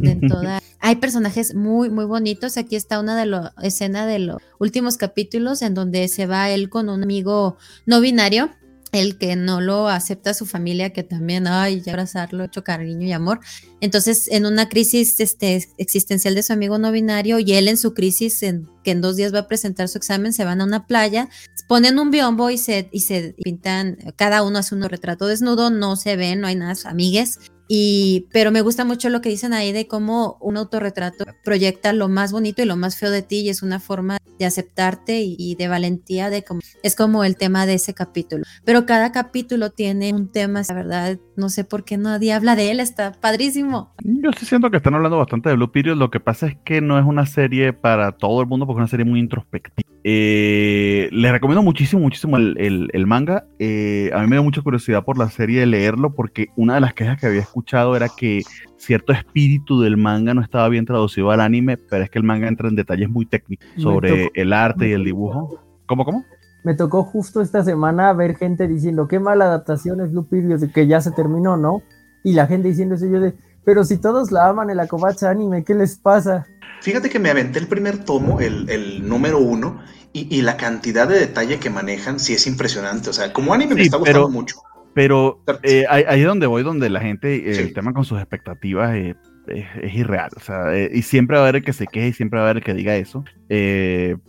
de toda. Hay personajes muy, muy bonitos. Aquí está una de las escenas de los últimos capítulos en donde se va él con un amigo no binario, el que no lo acepta su familia, que también, ay, ya abrazarlo, hecho cariño y amor. Entonces, en una crisis este, existencial de su amigo no binario y él en su crisis, en, que en dos días va a presentar su examen, se van a una playa, ponen un biombo y se, y se pintan, cada uno hace un retrato desnudo, no se ven, no hay nada, amigues, y, pero me gusta mucho lo que dicen ahí de cómo un autorretrato proyecta lo más bonito y lo más feo de ti y es una forma de aceptarte y, de valentía de como, es como el tema de ese capítulo. Pero cada capítulo tiene un tema, la verdad, no sé por qué nadie habla de él, está padrísimo. Yo sí siento que están hablando bastante de Blue Period, lo que pasa es que no es una serie para todo el mundo porque es una serie muy introspectiva. Eh, les recomiendo muchísimo, muchísimo el, manga. Eh, a mí me dio mucha curiosidad por la serie de leerlo porque una de las quejas que había escuchado era que cierto espíritu del manga no estaba bien traducido al anime, pero es que el manga entra en detalles muy técnicos sobre el arte y el dibujo. ¿Cómo, cómo? Me tocó justo esta semana ver gente diciendo qué mala adaptación es Blue Period, que ya se terminó, ¿no? Y la gente diciendo eso, yo de, pero si todos la aman el Akobacha anime, ¿qué les pasa? Fíjate que me aventé el primer tomo, el, número uno, y, la cantidad de detalle que manejan sí es impresionante. O sea, como anime me está gustando mucho. Pero eh, ahí es donde voy, donde la gente, eh, el tema con sus expectativas eh, es, irreal. O sea, y siempre va a haber el que se queje y siempre va a haber el que diga eso.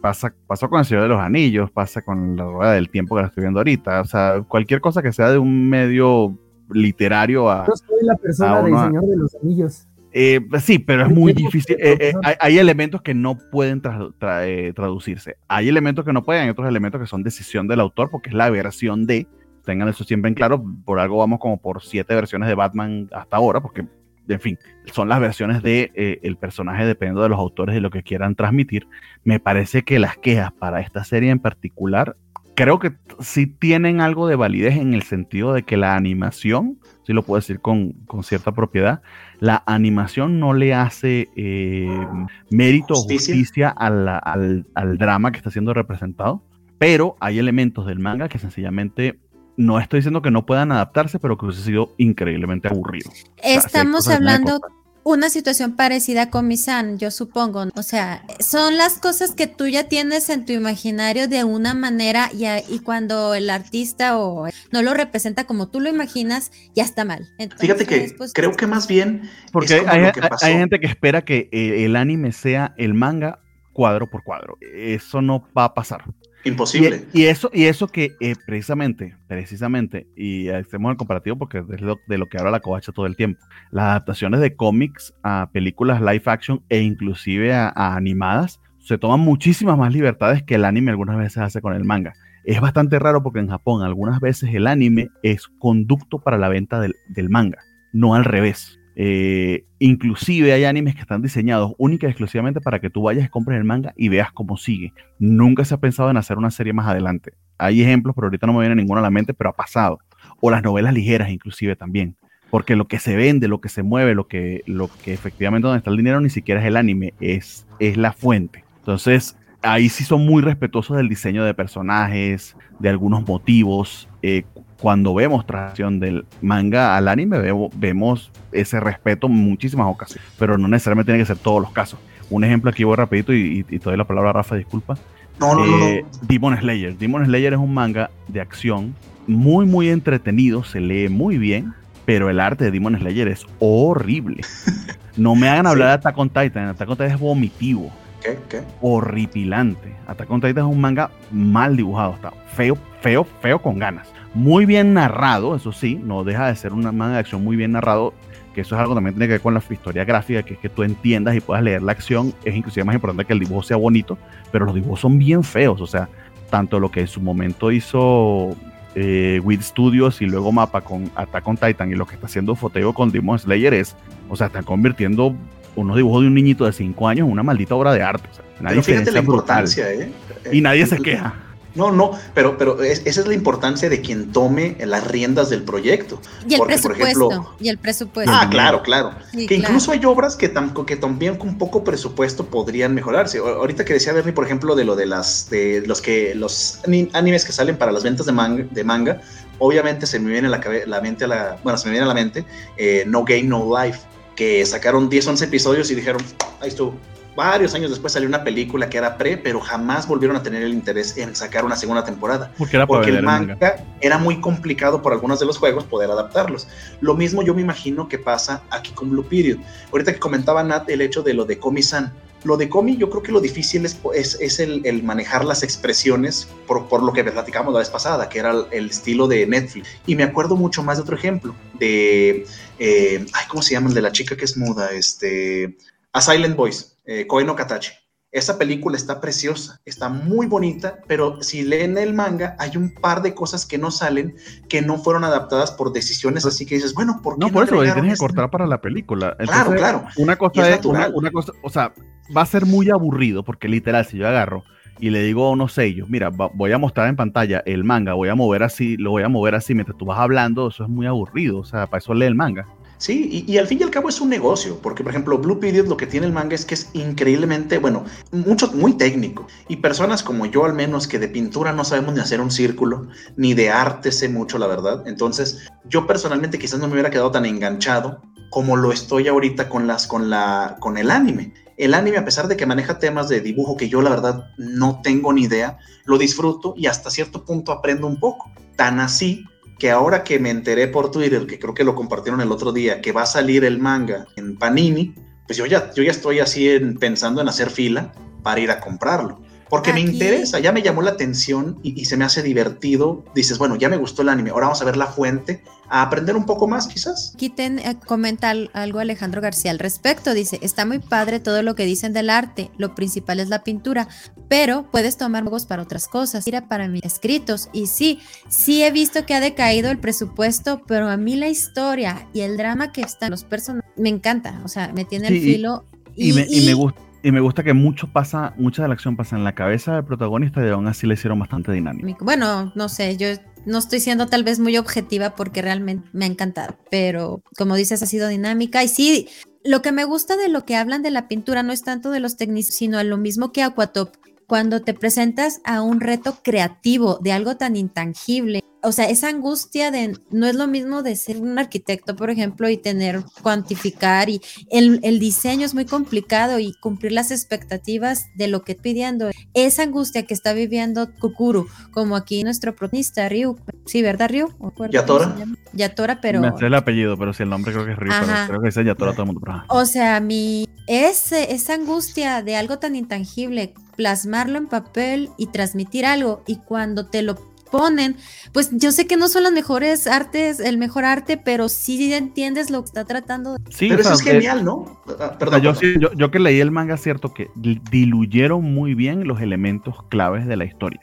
pasa, pasó con el Señor de los Anillos, pasa con la rueda del tiempo que la estoy viendo ahorita. O sea, cualquier cosa que sea de un medio literario a. Yo soy la persona del Señor de los Anillos. Eh, sí, pero es muy difícil. Eh, eh, hay, elementos que no pueden traducirse. Hay elementos que no pueden, hay otros elementos que son decisión del autor porque es la versión de. Tengan eso siempre en claro. Por algo vamos como por siete versiones de Batman hasta ahora, porque, en fin, son las versiones de el personaje dependiendo de los autores y lo que quieran transmitir. Me parece que las quejas para esta serie en particular creo que sí tienen algo de validez en el sentido de que la animación, si lo puedo decir con, cierta propiedad, la animación no le hace eh, mérito o justicia al, drama que está siendo representado, pero hay elementos del manga que sencillamente no estoy diciendo que no puedan adaptarse, pero que hubiese sido increíblemente aburrido. Estamos hablando una situación parecida con Misan, yo supongo. O sea, son las cosas que tú ya tienes en tu imaginario de una manera y, y cuando el artista o no lo representa como tú lo imaginas, ya está mal. Fíjate que pues, creo que más bien... Porque hay, gente que espera que eh, el anime sea el manga cuadro por cuadro. Eso no va a pasar. Imposible. Y, eso, y eso que eh, precisamente, precisamente, y hacemos el comparativo porque es de lo que habla la covacha todo el tiempo, las adaptaciones de cómics a películas live action e inclusive a, animadas se toman muchísimas más libertades que el anime algunas veces hace con el manga. Es bastante raro porque en Japón algunas veces el anime es conducto para la venta del, del manga, no al revés. Eh, inclusive hay animes que están diseñados única y exclusivamente para que tú vayas compres el manga y veas cómo sigue. Nunca se ha pensado en hacer una serie más adelante. Hay ejemplos, pero ahorita no me viene ninguna a la mente, pero ha pasado. O las novelas ligeras inclusive también. Porque lo que se vende, lo que se mueve, lo que, lo que efectivamente donde está el dinero ni siquiera es el anime, es, es la fuente. Entonces, ahí sí son muy respetuosos del diseño de personajes, de algunos motivos. Eh, cuando vemos tracción del manga al anime, vemos ese respeto en muchísimas ocasiones, pero no necesariamente tiene que ser todos los casos. Un ejemplo aquí voy rapidito y, te doy la palabra a Rafa, disculpa. No, no, no, eh, Demon Slayer. Demon Slayer es un manga de acción muy, muy entretenido, se lee muy bien, pero el arte de Demon Slayer es horrible. No me hagan hablar de Attack on Titan, Attack on Titan es vomitivo. ¿Qué? ¿Qué? Horripilante. Attack on Titan es un manga mal dibujado, está feo, feo, feo con ganas muy bien narrado, eso sí, no deja de ser una manga de acción muy bien narrado, que eso es algo también tiene que ver con la historia gráfica, que es que tú entiendas y puedas leer la acción, es inclusive más importante que el dibujo sea bonito, pero los dibujos son bien feos, o sea, tanto lo que en su momento hizo eh, With Studios y luego Mapa con Attack on Titan y lo que está haciendo Foteo con Demon Slayer es, o sea, están convirtiendo unos dibujos de un niñito de 5 años en una maldita obra de arte. nadie fíjate la importancia, ¿eh? Y nadie se queja. No, no, pero, pero esa es la importancia de quien tome las riendas del proyecto. Y el presupuesto. y el presupuesto. Ah, claro, claro. que incluso hay obras que, que también con poco presupuesto podrían mejorarse. Ahorita que decía Bernie, por ejemplo, de lo de las de los que los animes que salen para las ventas de manga, de manga obviamente se me viene a la, la mente a la, bueno, se me viene a la mente eh, No Game No Life, que sacaron 10, 11 episodios y dijeron, ahí estuvo varios años después salió una película que era pre, pero jamás volvieron a tener el interés en sacar una segunda temporada. Porque, era porque el manga, era muy complicado por algunos de los juegos poder adaptarlos. Lo mismo yo me imagino que pasa aquí con Blue Period. Ahorita que comentaba Nat el hecho de lo de Komi-san. Lo de Komi, yo creo que lo difícil es, es, el, manejar las expresiones por, por, lo que platicamos la vez pasada, que era el, estilo de Netflix. Y me acuerdo mucho más de otro ejemplo, de, eh, ay, ¿cómo se llama? El de la chica que es muda, este, A Silent Voice eh, no Katachi. Esa película está preciosa, está muy bonita, pero si leen el manga, hay un par de cosas que no salen, que no fueron adaptadas por decisiones así que dices, bueno, ¿por qué no? por eso tienes que cortar para la película. claro, claro. Una cosa es, una, cosa, o sea, va a ser muy aburrido, porque literal, si yo agarro y le digo a unos sellos, mira, voy a mostrar en pantalla el manga, voy a mover así, lo voy a mover así mientras tú vas hablando, eso es muy aburrido, o sea, para eso lee el manga. Sí, y, al fin y al cabo es un negocio, porque por ejemplo Blue Period lo que tiene el manga es que es increíblemente, bueno, mucho, muy técnico. Y personas como yo al menos que de pintura no sabemos ni hacer un círculo, ni de arte sé mucho, la verdad. Entonces yo personalmente quizás no me hubiera quedado tan enganchado como lo estoy ahorita con, las, con, la, con el anime. El anime, a pesar de que maneja temas de dibujo que yo la verdad no tengo ni idea, lo disfruto y hasta cierto punto aprendo un poco. Tan así que ahora que me enteré por Twitter, que creo que lo compartieron el otro día, que va a salir el manga en Panini, pues yo ya, yo ya estoy así pensando en hacer fila para ir a comprarlo. Porque me interesa, ya me llamó la atención y, se me hace divertido. Dices, bueno, ya me gustó el anime, ahora vamos a ver la fuente, a aprender un poco más quizás. Quiten, eh, comenta algo Alejandro García al respecto. Dice, está muy padre todo lo que dicen del arte, lo principal es la pintura, pero puedes tomar juegos para otras cosas. Mira para mis escritos. Y sí, sí he visto que ha decaído el presupuesto, pero a mí la historia y el drama que están los personajes me encanta. O sea, me tiene el filo. y, y me gusta y me gusta que mucho pasa, mucha de la acción pasa en la cabeza del protagonista y aún así le hicieron bastante dinámico. Bueno, no sé, yo no estoy siendo tal vez muy objetiva porque realmente me ha encantado, pero como dices, ha sido dinámica y sí, lo que me gusta de lo que hablan de la pintura no es tanto de los técnicos, sino lo mismo que Aquatop. Cuando te presentas a un reto creativo de algo tan intangible, o sea, esa angustia de no es lo mismo de ser un arquitecto, por ejemplo, y tener, cuantificar, y el, diseño es muy complicado y cumplir las expectativas de lo que pidiendo. Esa angustia que está viviendo Kukuru, como aquí nuestro protagonista, Ryu. Sí, ¿verdad, Ryu? Yatora. Yatora, pero. Me hace el apellido, pero si el nombre creo que es Ryu, pero creo que dice Yatora todo el mundo. O sea, mi. Ese, esa angustia de algo tan intangible, plasmarlo en papel y transmitir algo, y cuando te lo ponen, pues yo sé que no son las mejores artes, el mejor arte, pero sí entiendes lo que está tratando. Sí, pero eso es genial, ¿no? Ah, perdón, yo, yo, que leí el manga, cierto que diluyeron muy bien los elementos claves de la historia.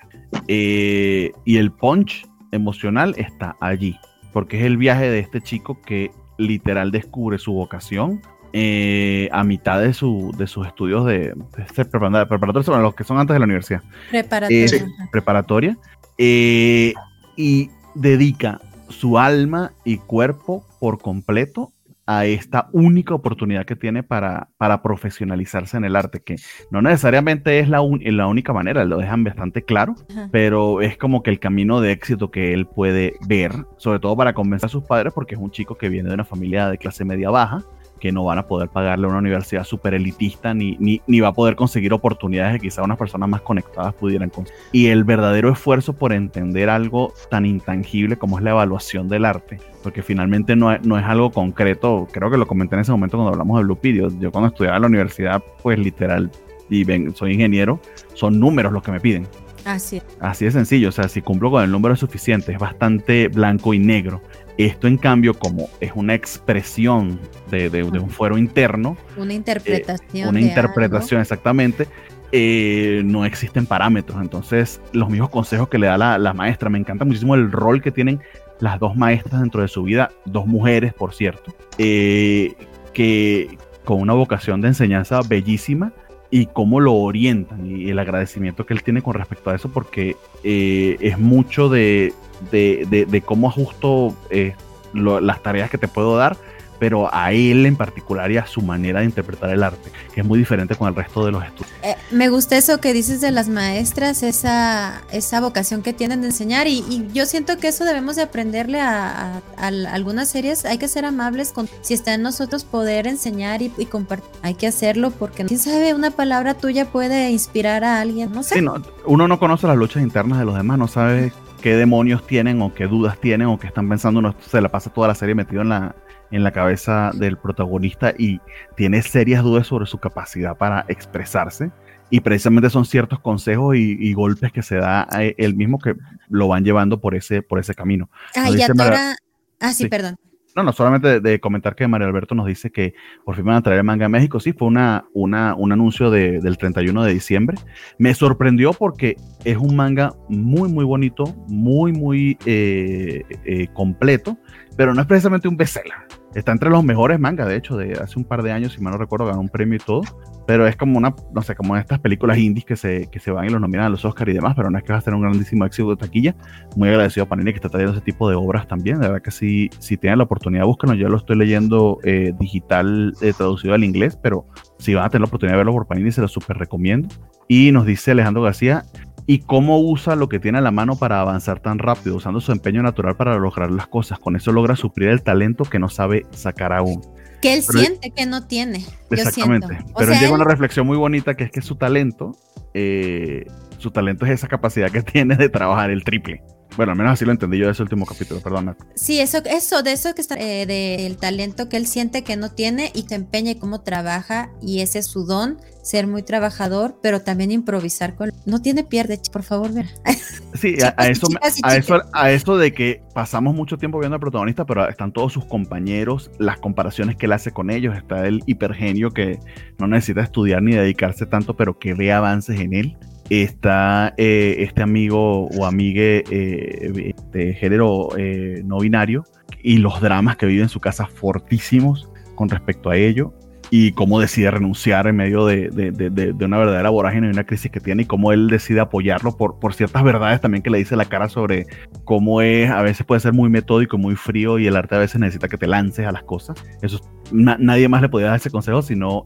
Eh, y el punch emocional está allí, porque es el viaje de este chico que literal descubre su vocación eh, a mitad de, su, de sus estudios de, de preparatoria, los que son antes de la universidad. Preparatoria. Eh, preparatoria. Eh, y dedica su alma y cuerpo por completo a esta única oportunidad que tiene para, para profesionalizarse en el arte, que no necesariamente es la, la única manera, lo dejan bastante claro, pero es como que el camino de éxito que él puede ver, sobre todo para convencer a sus padres, porque es un chico que viene de una familia de clase media baja, que no van a poder pagarle a una universidad súper elitista ni, ni, ni, va a poder conseguir oportunidades que quizá unas personas más conectadas pudieran conseguir. Y el verdadero esfuerzo por entender algo tan intangible como es la evaluación del arte, porque finalmente no es, no es algo concreto, creo que lo comenté en ese momento cuando hablamos de Blue Video, yo cuando estudiaba en la universidad, pues literal, y ven, soy ingeniero, son números los que me piden. Así es. Así de sencillo, o sea, si cumplo con el número suficiente, es bastante blanco y negro esto, en cambio, como es una expresión de, un fuero interno. Una interpretación. Eh, una interpretación, exactamente. Eh, no existen parámetros. Entonces, los mismos consejos que le da la, maestra. Me encanta muchísimo el rol que tienen las dos maestras dentro de su vida, dos mujeres, por cierto, eh, que con una vocación de enseñanza bellísima y cómo lo orientan y el agradecimiento que él tiene con respecto a eso, porque es mucho de de, cómo ajusto eh, las tareas que te puedo dar, pero a él en particular y a su manera de interpretar el arte, que es muy diferente con el resto de los estudios. Eh, me gusta eso que dices de las maestras, esa, esa vocación que tienen de enseñar y, yo siento que eso debemos de aprenderle a, algunas series, hay que ser amables con, si está en nosotros poder enseñar y, compartir, hay que hacerlo porque quién sabe, una palabra tuya puede inspirar a alguien, no sé. uno no conoce las luchas internas de los demás, no sabe qué demonios tienen o qué dudas tienen o qué están pensando. Uno se la pasa toda la serie metido en la, en la cabeza del protagonista y tiene serias dudas sobre su capacidad para expresarse. Y precisamente son ciertos consejos y, golpes que se da a él mismo que lo van llevando por ese, por ese camino. Ah, y ahora... Ah, sí, perdón. No, no, solamente de, comentar que Mario Alberto nos dice que por fin van a traer el manga a México. Sí, fue una, una, un anuncio del 31 de diciembre. Me sorprendió porque es un manga muy, muy bonito, muy, muy eh, eh, completo, pero no es precisamente un bestseller. Está entre los mejores mangas, de hecho, de hace un par de años, si mal no recuerdo, ganó un premio y todo. Pero es como una, no sé, como estas películas indies que se, que se van y los nominan a los Oscars y demás, pero no es que va a tener un grandísimo éxito de taquilla. Muy agradecido a Panini que está trayendo ese tipo de obras también. De verdad que si, si tienen la oportunidad, búsquenlo. Yo lo estoy leyendo eh, digital, eh, traducido al inglés, pero si van a tener la oportunidad de verlo por Panini, se lo súper recomiendo. Y nos dice Alejandro García, y cómo usa lo que tiene a la mano para avanzar tan rápido, usando su empeño natural para lograr las cosas. Con eso logra suplir el talento que no sabe sacar aún. Que él siente que no tiene. Exactamente. Pero él llega una reflexión muy bonita que es que su talento, eh, su talento es esa capacidad que tiene de trabajar el triple. Bueno, al menos así lo entendí yo de ese último capítulo, perdona. Sí, eso, eso, de eso que está, eh, del talento que él siente que no tiene y se empeña y cómo trabaja, y ese es su don, ser muy trabajador, pero también improvisar con. No tiene pierde, por favor, ver. Sí, a, eso, a, eso, a eso de que pasamos mucho tiempo viendo al protagonista, pero están todos sus compañeros, las comparaciones que él hace con ellos, está el hipergenio que no necesita estudiar ni dedicarse tanto, pero que ve avances en él está eh, este amigo o amigue eh, de género eh, no binario y los dramas que vive en su casa fortísimos con respecto a ello y cómo decide renunciar en medio de, una verdadera vorágine y una crisis que tiene y cómo él decide apoyarlo por, por ciertas verdades también que le dice la cara sobre cómo es, a veces puede ser muy metódico, muy frío y el arte a veces necesita que te lances a las cosas. Eso nadie más le podía dar ese consejo, sino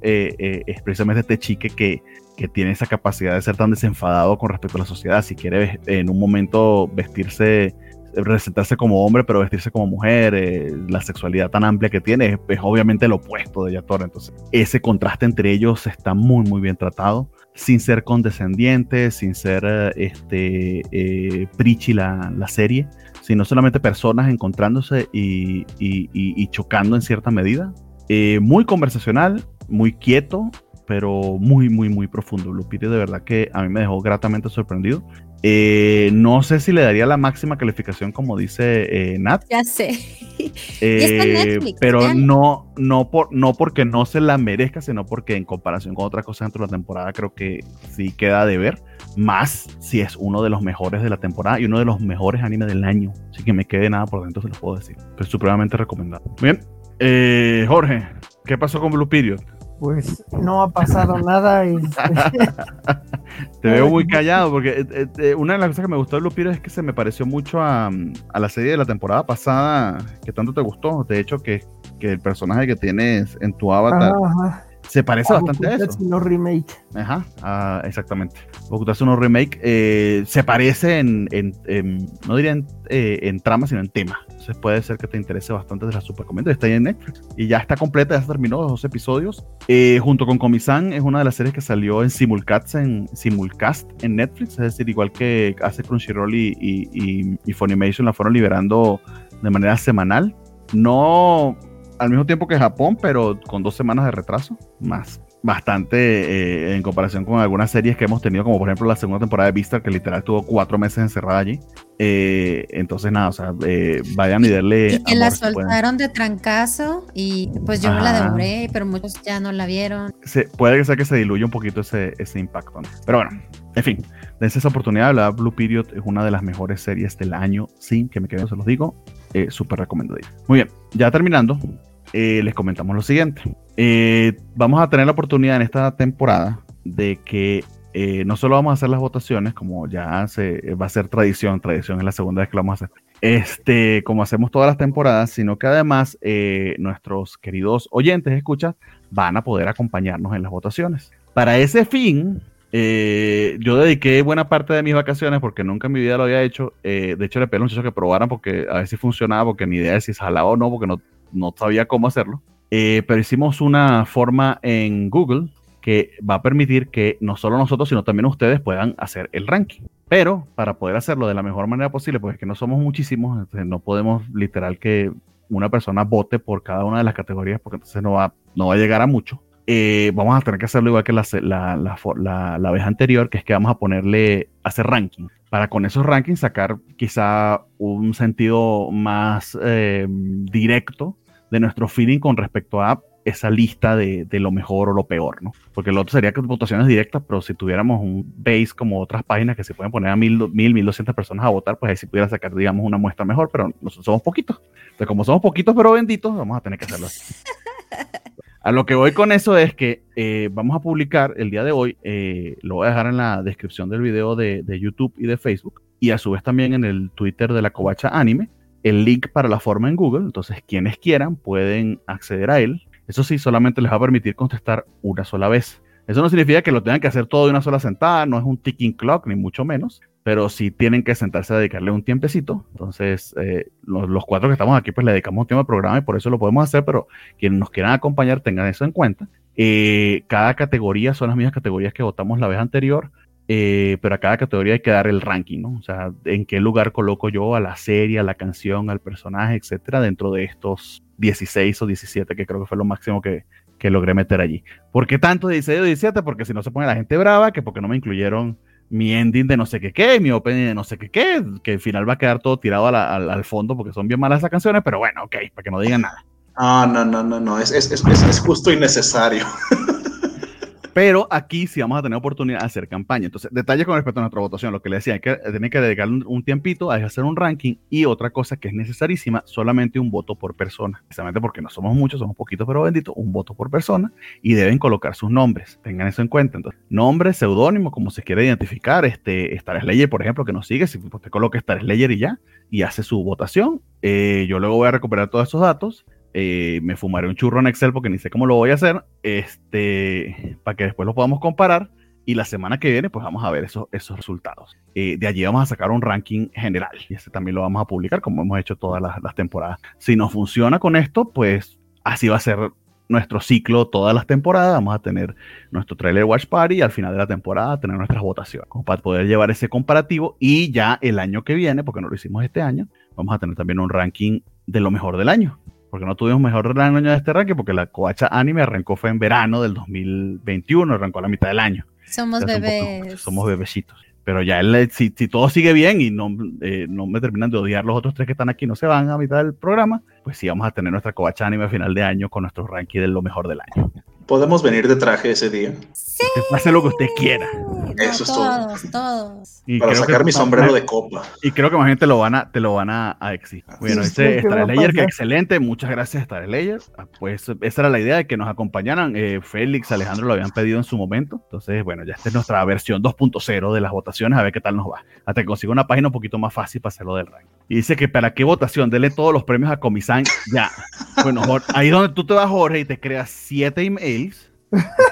precisamente este chique que que tiene esa capacidad de ser tan desenfadado con respecto a la sociedad. Si quiere en un momento vestirse, presentarse como hombre, pero vestirse como mujer, eh, la sexualidad tan amplia que tiene, es, obviamente lo opuesto de Yatora. Entonces, ese contraste entre ellos está muy, muy bien tratado, sin ser condescendiente, sin ser este, eh, la, la, serie, sino solamente personas encontrándose y, y, chocando en cierta medida. Eh, muy conversacional, muy quieto, pero muy, muy, muy profundo. Lupita de verdad que a mí me dejó gratamente sorprendido. Eh, no sé si le daría la máxima calificación como dice eh, Nat. Ya sé. Eh, pero no, no, por, no porque no se la merezca, sino porque en comparación con otras cosas dentro de la temporada creo que sí queda de ver. Más si es uno de los mejores de la temporada y uno de los mejores animes del año. Así que me quede nada por dentro, se lo puedo decir. Pero supremamente recomendado. Bien. Eh, Jorge, ¿qué pasó con Blue Period? Pues no ha pasado nada. Y... Te veo muy callado porque eh, eh, una de las cosas que me gustó de Blue Period es que se me pareció mucho a, a, la serie de la temporada pasada que tanto te gustó. De hecho, que, que el personaje que tienes en tu avatar ajá. Se parece bastante a eso. No remake. Ajá, ah, exactamente. Bokutatsu no remake eh, se parece en, en, en no diría en, eh, en, trama, sino en tema. Entonces puede ser que te interese bastante de la super Está ahí en Netflix y ya está completa, ya se terminó los dos episodios. Eh, junto con Komi-san es una de las series que salió en simulcast en, simulcast en Netflix, es decir, igual que hace Crunchyroll y, y, y, y Funimation la fueron liberando de manera semanal. No al mismo tiempo que Japón, pero con dos semanas de retraso, más. Bastante eh, en comparación con algunas series que hemos tenido, como por ejemplo la segunda temporada de Vista, que literal tuvo cuatro meses encerrada allí. Eh, entonces, nada, o sea, eh, vayan y darle. Y que la soltaron de trancazo y pues yo me la devoré, pero muchos ya no la vieron. Se, puede que sea que se diluya un poquito ese, ese impacto. ¿no? Pero bueno, en fin, dense esa oportunidad. La Blue Period es una de las mejores series del año, sin que me quede, se los digo. Eh, Súper recomendado. Muy bien, ya terminando, eh, les comentamos lo siguiente. Eh, vamos a tener la oportunidad en esta temporada de que eh, no solo vamos a hacer las votaciones, como ya se, va a ser tradición, tradición es la segunda vez que lo vamos a hacer, este, como hacemos todas las temporadas, sino que además nuestros queridos oyentes, escuchas, van a poder acompañarnos en las votaciones. Para ese fin, eh, yo dediqué buena parte de mis vacaciones porque nunca en mi vida lo había hecho. Eh, de hecho, le pedí a los muchachos que probaran porque a ver si funcionaba, porque ni idea de si jalaba o no, porque no, no sabía cómo hacerlo. Eh, pero hicimos una forma en Google que va a permitir que no solo nosotros, sino también ustedes puedan hacer el ranking. Pero para poder hacerlo de la mejor manera posible, porque es que no somos muchísimos, no podemos literal que una persona vote por cada una de las categorías, porque entonces no va, no va a llegar a mucho. Eh, vamos a tener que hacerlo igual que la, la, la, la, vez anterior, que es que vamos a ponerle, hacer ranking, para con esos rankings sacar quizá un sentido más eh, directo de nuestro feeling con respecto a esa lista de, de, lo mejor o lo peor, ¿no? Porque lo otro sería que votaciones directas, pero si tuviéramos un base como otras páginas que se pueden poner a mil, mil, mil doscientas personas a votar, pues ahí sí pudiera sacar, digamos, una muestra mejor, pero nosotros somos poquitos. Entonces, como somos poquitos pero benditos, vamos a tener que hacerlo así. A lo que voy con eso es que eh, vamos a publicar el día de hoy, eh, lo voy a dejar en la descripción del video de, de, YouTube y de Facebook, y a su vez también en el Twitter de la Covacha Anime, el link para la forma en Google. Entonces, quienes quieran pueden acceder a él. Eso sí, solamente les va a permitir contestar una sola vez. Eso no significa que lo tengan que hacer todo de una sola sentada, no es un ticking clock, ni mucho menos pero si tienen que sentarse a dedicarle un tiempecito. Entonces, eh, los, los, cuatro que estamos aquí, pues le dedicamos un tiempo al programa y por eso lo podemos hacer, pero quienes nos quieran acompañar tengan eso en cuenta. Eh, cada categoría son las mismas categorías que votamos la vez anterior, eh, pero a cada categoría hay que dar el ranking, ¿no? O sea, en qué lugar coloco yo a la serie, a la canción, al personaje, etcétera, dentro de estos 16 o 17, que creo que fue lo máximo que, que logré meter allí. ¿Por qué tanto 16 o 17? Porque si no se pone la gente brava, que porque no me incluyeron mi ending de no sé qué qué, mi opening de no sé qué qué, que al final va a quedar todo tirado al, al fondo porque son bien malas esas canciones, pero bueno, ok, para que no digan nada. Ah, no, no, no, no, es, es, es, es justo y necesario. Pero aquí sí vamos a tener oportunidad de hacer campaña. Entonces, detalles con respecto a nuestra votación. Lo que le decía, hay que tener que dedicarle un, tiempito a hacer un ranking y otra cosa que es necesarísima, solamente un voto por persona. Precisamente porque no somos muchos, somos poquitos, pero bendito, un voto por persona y deben colocar sus nombres. Tengan eso en cuenta. Entonces, nombre, seudónimo, como se quiere identificar. Este, Star Slayer, por ejemplo, que nos sigue, si usted coloca Star Slayer y ya, y hace su votación. Eh, yo luego voy a recuperar todos esos datos eh, me fumaré un churro en Excel porque ni sé cómo lo voy a hacer, este, para que después lo podamos comparar. Y la semana que viene, pues vamos a ver esos, esos resultados. Eh, de allí vamos a sacar un ranking general y ese también lo vamos a publicar como hemos hecho todas las, las temporadas. Si no funciona con esto, pues así va a ser nuestro ciclo todas las temporadas. Vamos a tener nuestro trailer Watch Party y al final de la temporada tener nuestras votaciones para poder llevar ese comparativo. Y ya el año que viene, porque no lo hicimos este año, vamos a tener también un ranking de lo mejor del año porque no tuvimos mejor año de este ranking, porque la Coacha Anime arrancó fue en verano del 2021, arrancó a la mitad del año. Somos bebés. somos bebecitos. Pero ya si, si, todo sigue bien y no, eh, no me terminan de odiar los otros tres que están aquí, no se van a mitad del programa, pues sí vamos a tener nuestra Coacha Anime a final de año con nuestro ranking de lo mejor del año. ¿Podemos venir de traje ese día? Sí. Hace lo que usted quiera. Eso es todo. todos, todos. Y Para creo sacar que- mi sombrero de copa. Y creo que más gente lo van a, te lo van a, a exigir. Bueno, Sí, dice ¿qué va a Star Layer, que excelente. Muchas gracias, Star Layer. Ah, Pues esa era la idea de que nos acompañaran. Eh, Félix, Alejandro lo habían pedido en su momento. Entonces, bueno, ya esta es nuestra versión 2.0 de las votaciones, a ver qué tal nos va. Hasta que consiga una página un poquito más fácil para hacerlo del ranking. Y dice que para qué votación, dele todos los premios a Comisán ya. Bueno, Jor- ahí donde tú te vas, Jorge, y te creas siete emails.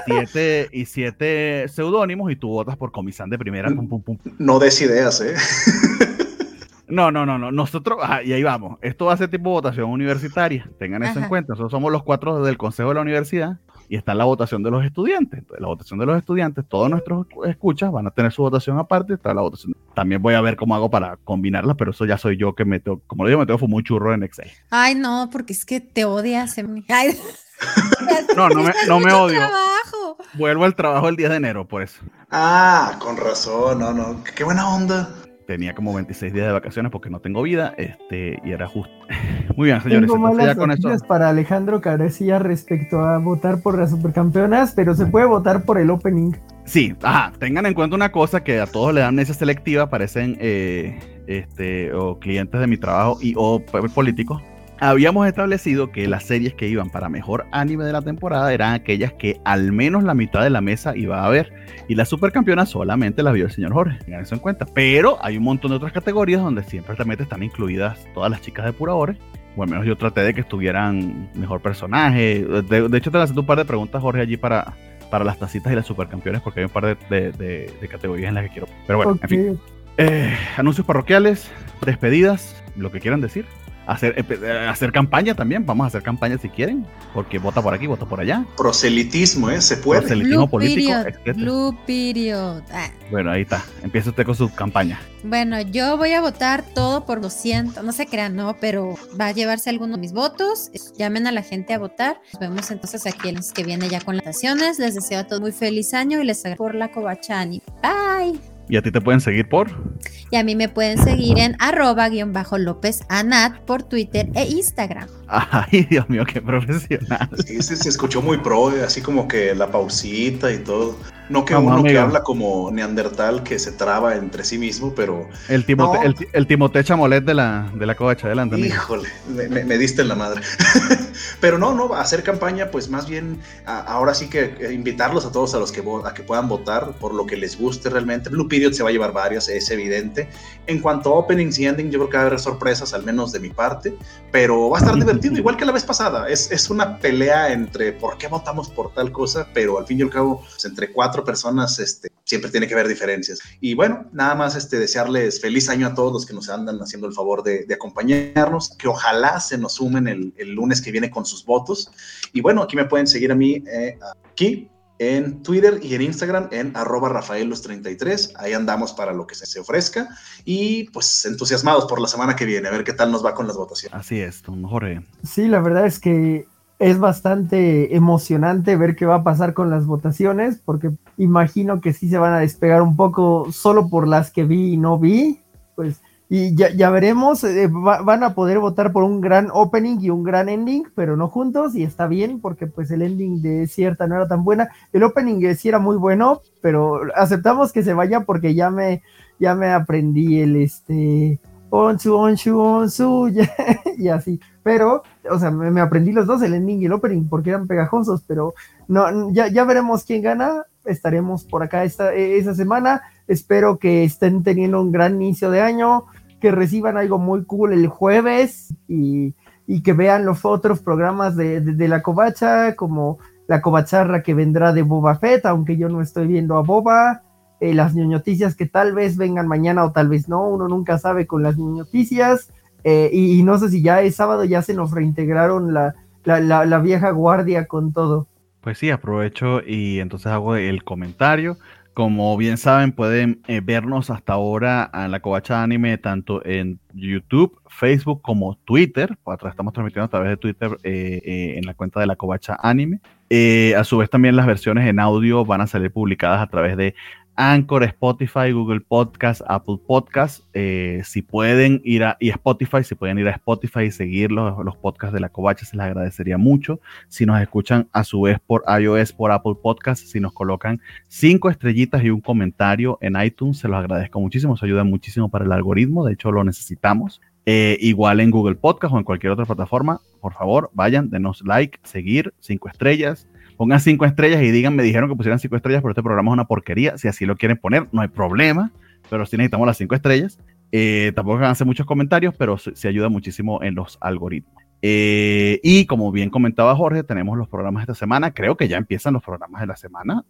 Siete, y siete seudónimos y tú votas por Comisán de primera. Pum, pum, pum, No des ideas, ¿eh? No, no, no, no. Nosotros, ah, y ahí vamos. Esto va a ser tipo votación universitaria. Tengan eso en cuenta. Nosotros somos los cuatro del Consejo de la Universidad y está la votación de los estudiantes. Entonces, la votación de los estudiantes, todos nuestros escuchas van a tener su votación aparte. Está la votación. También voy a ver cómo hago para combinarlas, pero eso ya soy yo que me tengo, como lo digo, me tengo fumar un churro en Excel. Ay, no, porque es que te odias. Emi. Ay, No, no me, no me odio. trabajo. Vuelvo al trabajo el 10 de enero, por eso. Ah, con razón, no, no. Qué buena onda. Tenía como 26 días de vacaciones porque no tengo vida, este, y era justo. Muy bien, señores. Tengo malas ya con eso. para Alejandro Carecilla respecto a votar por las supercampeonas, pero se puede votar por el opening. Sí, ajá, tengan en cuenta una cosa que a todos le dan esa selectiva, parecen eh, este, o clientes de mi trabajo y o políticos. Habíamos establecido que las series que iban para mejor anime de la temporada eran aquellas que al menos la mitad de la mesa iba a ver. Y las supercampeonas solamente las vio el señor Jorge. Tengan eso en cuenta. Pero hay un montón de otras categorías donde siempre también están incluidas todas las chicas de pura Ore. O al menos yo traté de que estuvieran mejor personaje. De, de hecho, te haciendo un par de preguntas, Jorge, allí para, para las tacitas y las supercampeones, porque hay un par de, de- de- de categorías en las que quiero. Pero bueno, en fin. Eh, anuncios parroquiales, despedidas, lo que quieran decir. Hacer, eh, eh, hacer campaña también, vamos a hacer campaña si quieren, porque vota por aquí, vota por allá. Proselitismo, ¿eh? Se puede. Proselitismo Blue político, period, blue period. Ah, Bueno, ahí está. Empieza usted con su campaña. Bueno, yo voy a votar todo por 200, no se crean, no, pero va a llevarse alguno de mis votos. Llamen a la gente a votar. Nos vemos entonces aquí el mes que viene ya con las votaciones. Les deseo a todos muy feliz año y les agradezco por la cobachani. Bye. Y a ti te pueden seguir por. Y a mí me pueden seguir en arroba guion bajo López Anat por Twitter e Instagram. Ay, Dios mío, qué profesional. Sí, sí, se escuchó muy pro, eh, así como que la pausita y todo. No que Vamos, uno que amigo. habla como neandertal que se traba entre sí mismo, pero El Timote, No. el, el Timote Chamolet de la, de la covacha. Adelante, híjole, me, me- me diste en la madre. pero no, no, hacer campaña, pues más bien a- ahora sí que eh, invitarlos a todos a los que a que puedan votar por lo que les guste realmente. Blue Period se va a llevar varias, es evidente. En cuanto a openings y ending, yo creo que va a haber sorpresas, al menos de mi parte, pero va a estar divertido, igual que la vez pasada. Es, es una pelea entre por qué votamos por tal cosa, pero al fin y al cabo, pues, entre cuatro personas este, siempre tiene que haber diferencias. Y bueno, nada más este, desearles feliz año a todos los que nos andan haciendo el favor de, de acompañarnos, que ojalá se nos sumen el, el lunes que viene con sus votos. Y bueno, aquí me pueden seguir a mí, eh, aquí en Twitter y en Instagram en arroba rafaelos33. Ahí andamos para lo que se, se ofrezca. Y pues entusiasmados por la semana que viene, a ver qué tal nos va con las votaciones. Así es, don Jorge. Sí, la verdad es que es bastante emocionante ver qué va a pasar con las votaciones, porque imagino que sí se van a despegar un poco solo por las que vi y no vi, pues, y ya, ya veremos, eh, va- van a poder votar por un gran opening y un gran ending, pero no juntos, y está bien, porque pues el ending de cierta no era tan buena, el opening eh, sí era muy bueno, pero aceptamos que se vaya porque ya me, ya me aprendí el este... Onsu, onsu, onsu, y así. Pero, o sea, me, me aprendí los dos, el ending y el opening, porque eran pegajosos, pero no, ya, ya veremos quién gana. Estaremos por acá esta, eh, esa semana. Espero que estén teniendo un gran inicio de año, que reciban algo muy cool el jueves y, y que vean los otros programas de, de- la covacha, como la covacharra que vendrá de Boba Fett, aunque yo no estoy viendo a Boba. eh, las noticias que tal vez vengan mañana o tal vez no, uno nunca sabe con las noticias. Eh, y, no sé si ya es sábado, ya se nos reintegraron la, la- la vieja guardia con todo. Pues sí, aprovecho y entonces hago el comentario. Como bien saben, pueden eh, vernos hasta ahora en la Covacha Anime tanto en YouTube, Facebook como Twitter. Estamos transmitiendo a través de Twitter eh, eh, en la cuenta de la Covacha Anime. A su vez también las versiones en audio van a salir publicadas a través de Anchor, Spotify, Google Podcast, Apple Podcast. Eh, si pueden ir a y Spotify, si pueden ir a Spotify y seguir los, los podcasts de la Covacha, se les agradecería mucho. Si nos escuchan a su vez por iOS, por Apple Podcast, si nos colocan cinco estrellitas y un comentario en iTunes, se los agradezco muchísimo. Se ayuda muchísimo para el algoritmo. De hecho, lo necesitamos. Eh, igual en Google Podcast o en cualquier otra plataforma, por favor, vayan, denos like, seguir, cinco estrellas, pongan cinco estrellas y digan, me dijeron que pusieran cinco estrellas, pero este programa es una porquería. Si así lo quieren poner, no hay problema, pero si necesitamos las cinco estrellas. Eh, tampoco van a hacer muchos comentarios, pero se, ayuda muchísimo en los algoritmos. Eh, y como bien comentaba Jorge, tenemos los programas de esta semana. Creo que ya empiezan los programas de la semana.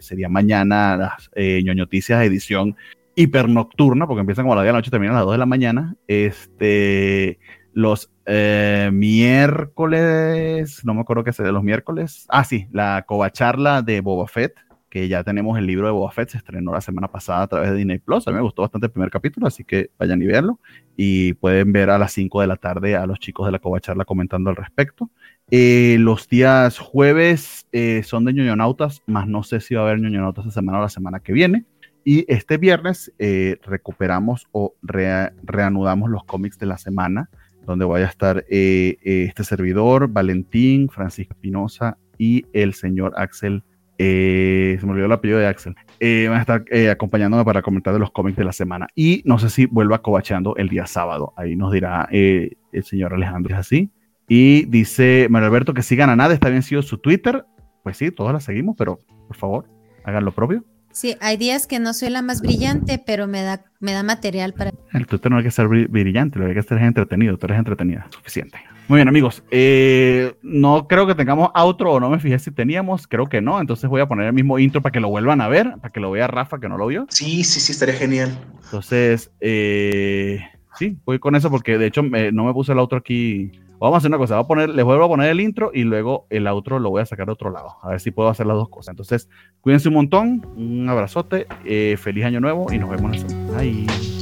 sería mañana las ñoñoticias edición hipernocturna, porque empiezan como a las 10 de la noche terminan a las 2 de la mañana. Este, los eh, miércoles, no me acuerdo qué sea de los miércoles. Ah, sí, la covacharla de Boba Fett, que ya tenemos el libro de Boba Fett, se estrenó la semana pasada a través de Disney Plus. A mí me gustó bastante el primer capítulo, así que vayan y verlo. Y pueden ver a las 5 de la tarde a los chicos de la covacharla comentando al respecto. Eh, los días jueves eh, son de ñoñonautas, más no sé si va a haber ñoñonautas esta semana o la semana que viene. Y este viernes eh, recuperamos o reanudamos los cómics de la semana, donde voy a estar eh, eh, este servidor, Valentín, Francisco Espinosa y el señor Axel. se me olvidó el apellido de Axel. van a estar acompañándome para comentar de los cómics de la semana. Y no sé si vuelva cobacheando el día sábado. Ahí nos dirá el señor Alejandro. ¿Es así? Y dice Mario Alberto que sigan a nada. Está bien sido su Twitter. Pues sí, todas la seguimos, pero por favor, hagan lo propio. Sí, hay días que no soy la más brillante, pero me da, me da material para... El Twitter no hay que ser brillante, lo que hay que ser es entretenido, tú eres entretenida, suficiente. Muy bien, amigos. Eh, no creo que tengamos outro o no me fijé si teníamos, creo que no. Entonces voy a poner el mismo intro para que lo vuelvan a ver, para que lo vea Rafa, que no lo vio. Sí, sí, sí, estaría genial. Entonces, eh, sí, voy con eso porque de hecho no me puse el outro aquí Vamos a hacer una cosa, voy a poner, les vuelvo a poner el intro y luego el outro lo voy a sacar de otro lado. A ver si puedo hacer las dos cosas. Entonces, cuídense un montón, un abrazote, eh, feliz año nuevo y nos vemos en semana. Bye.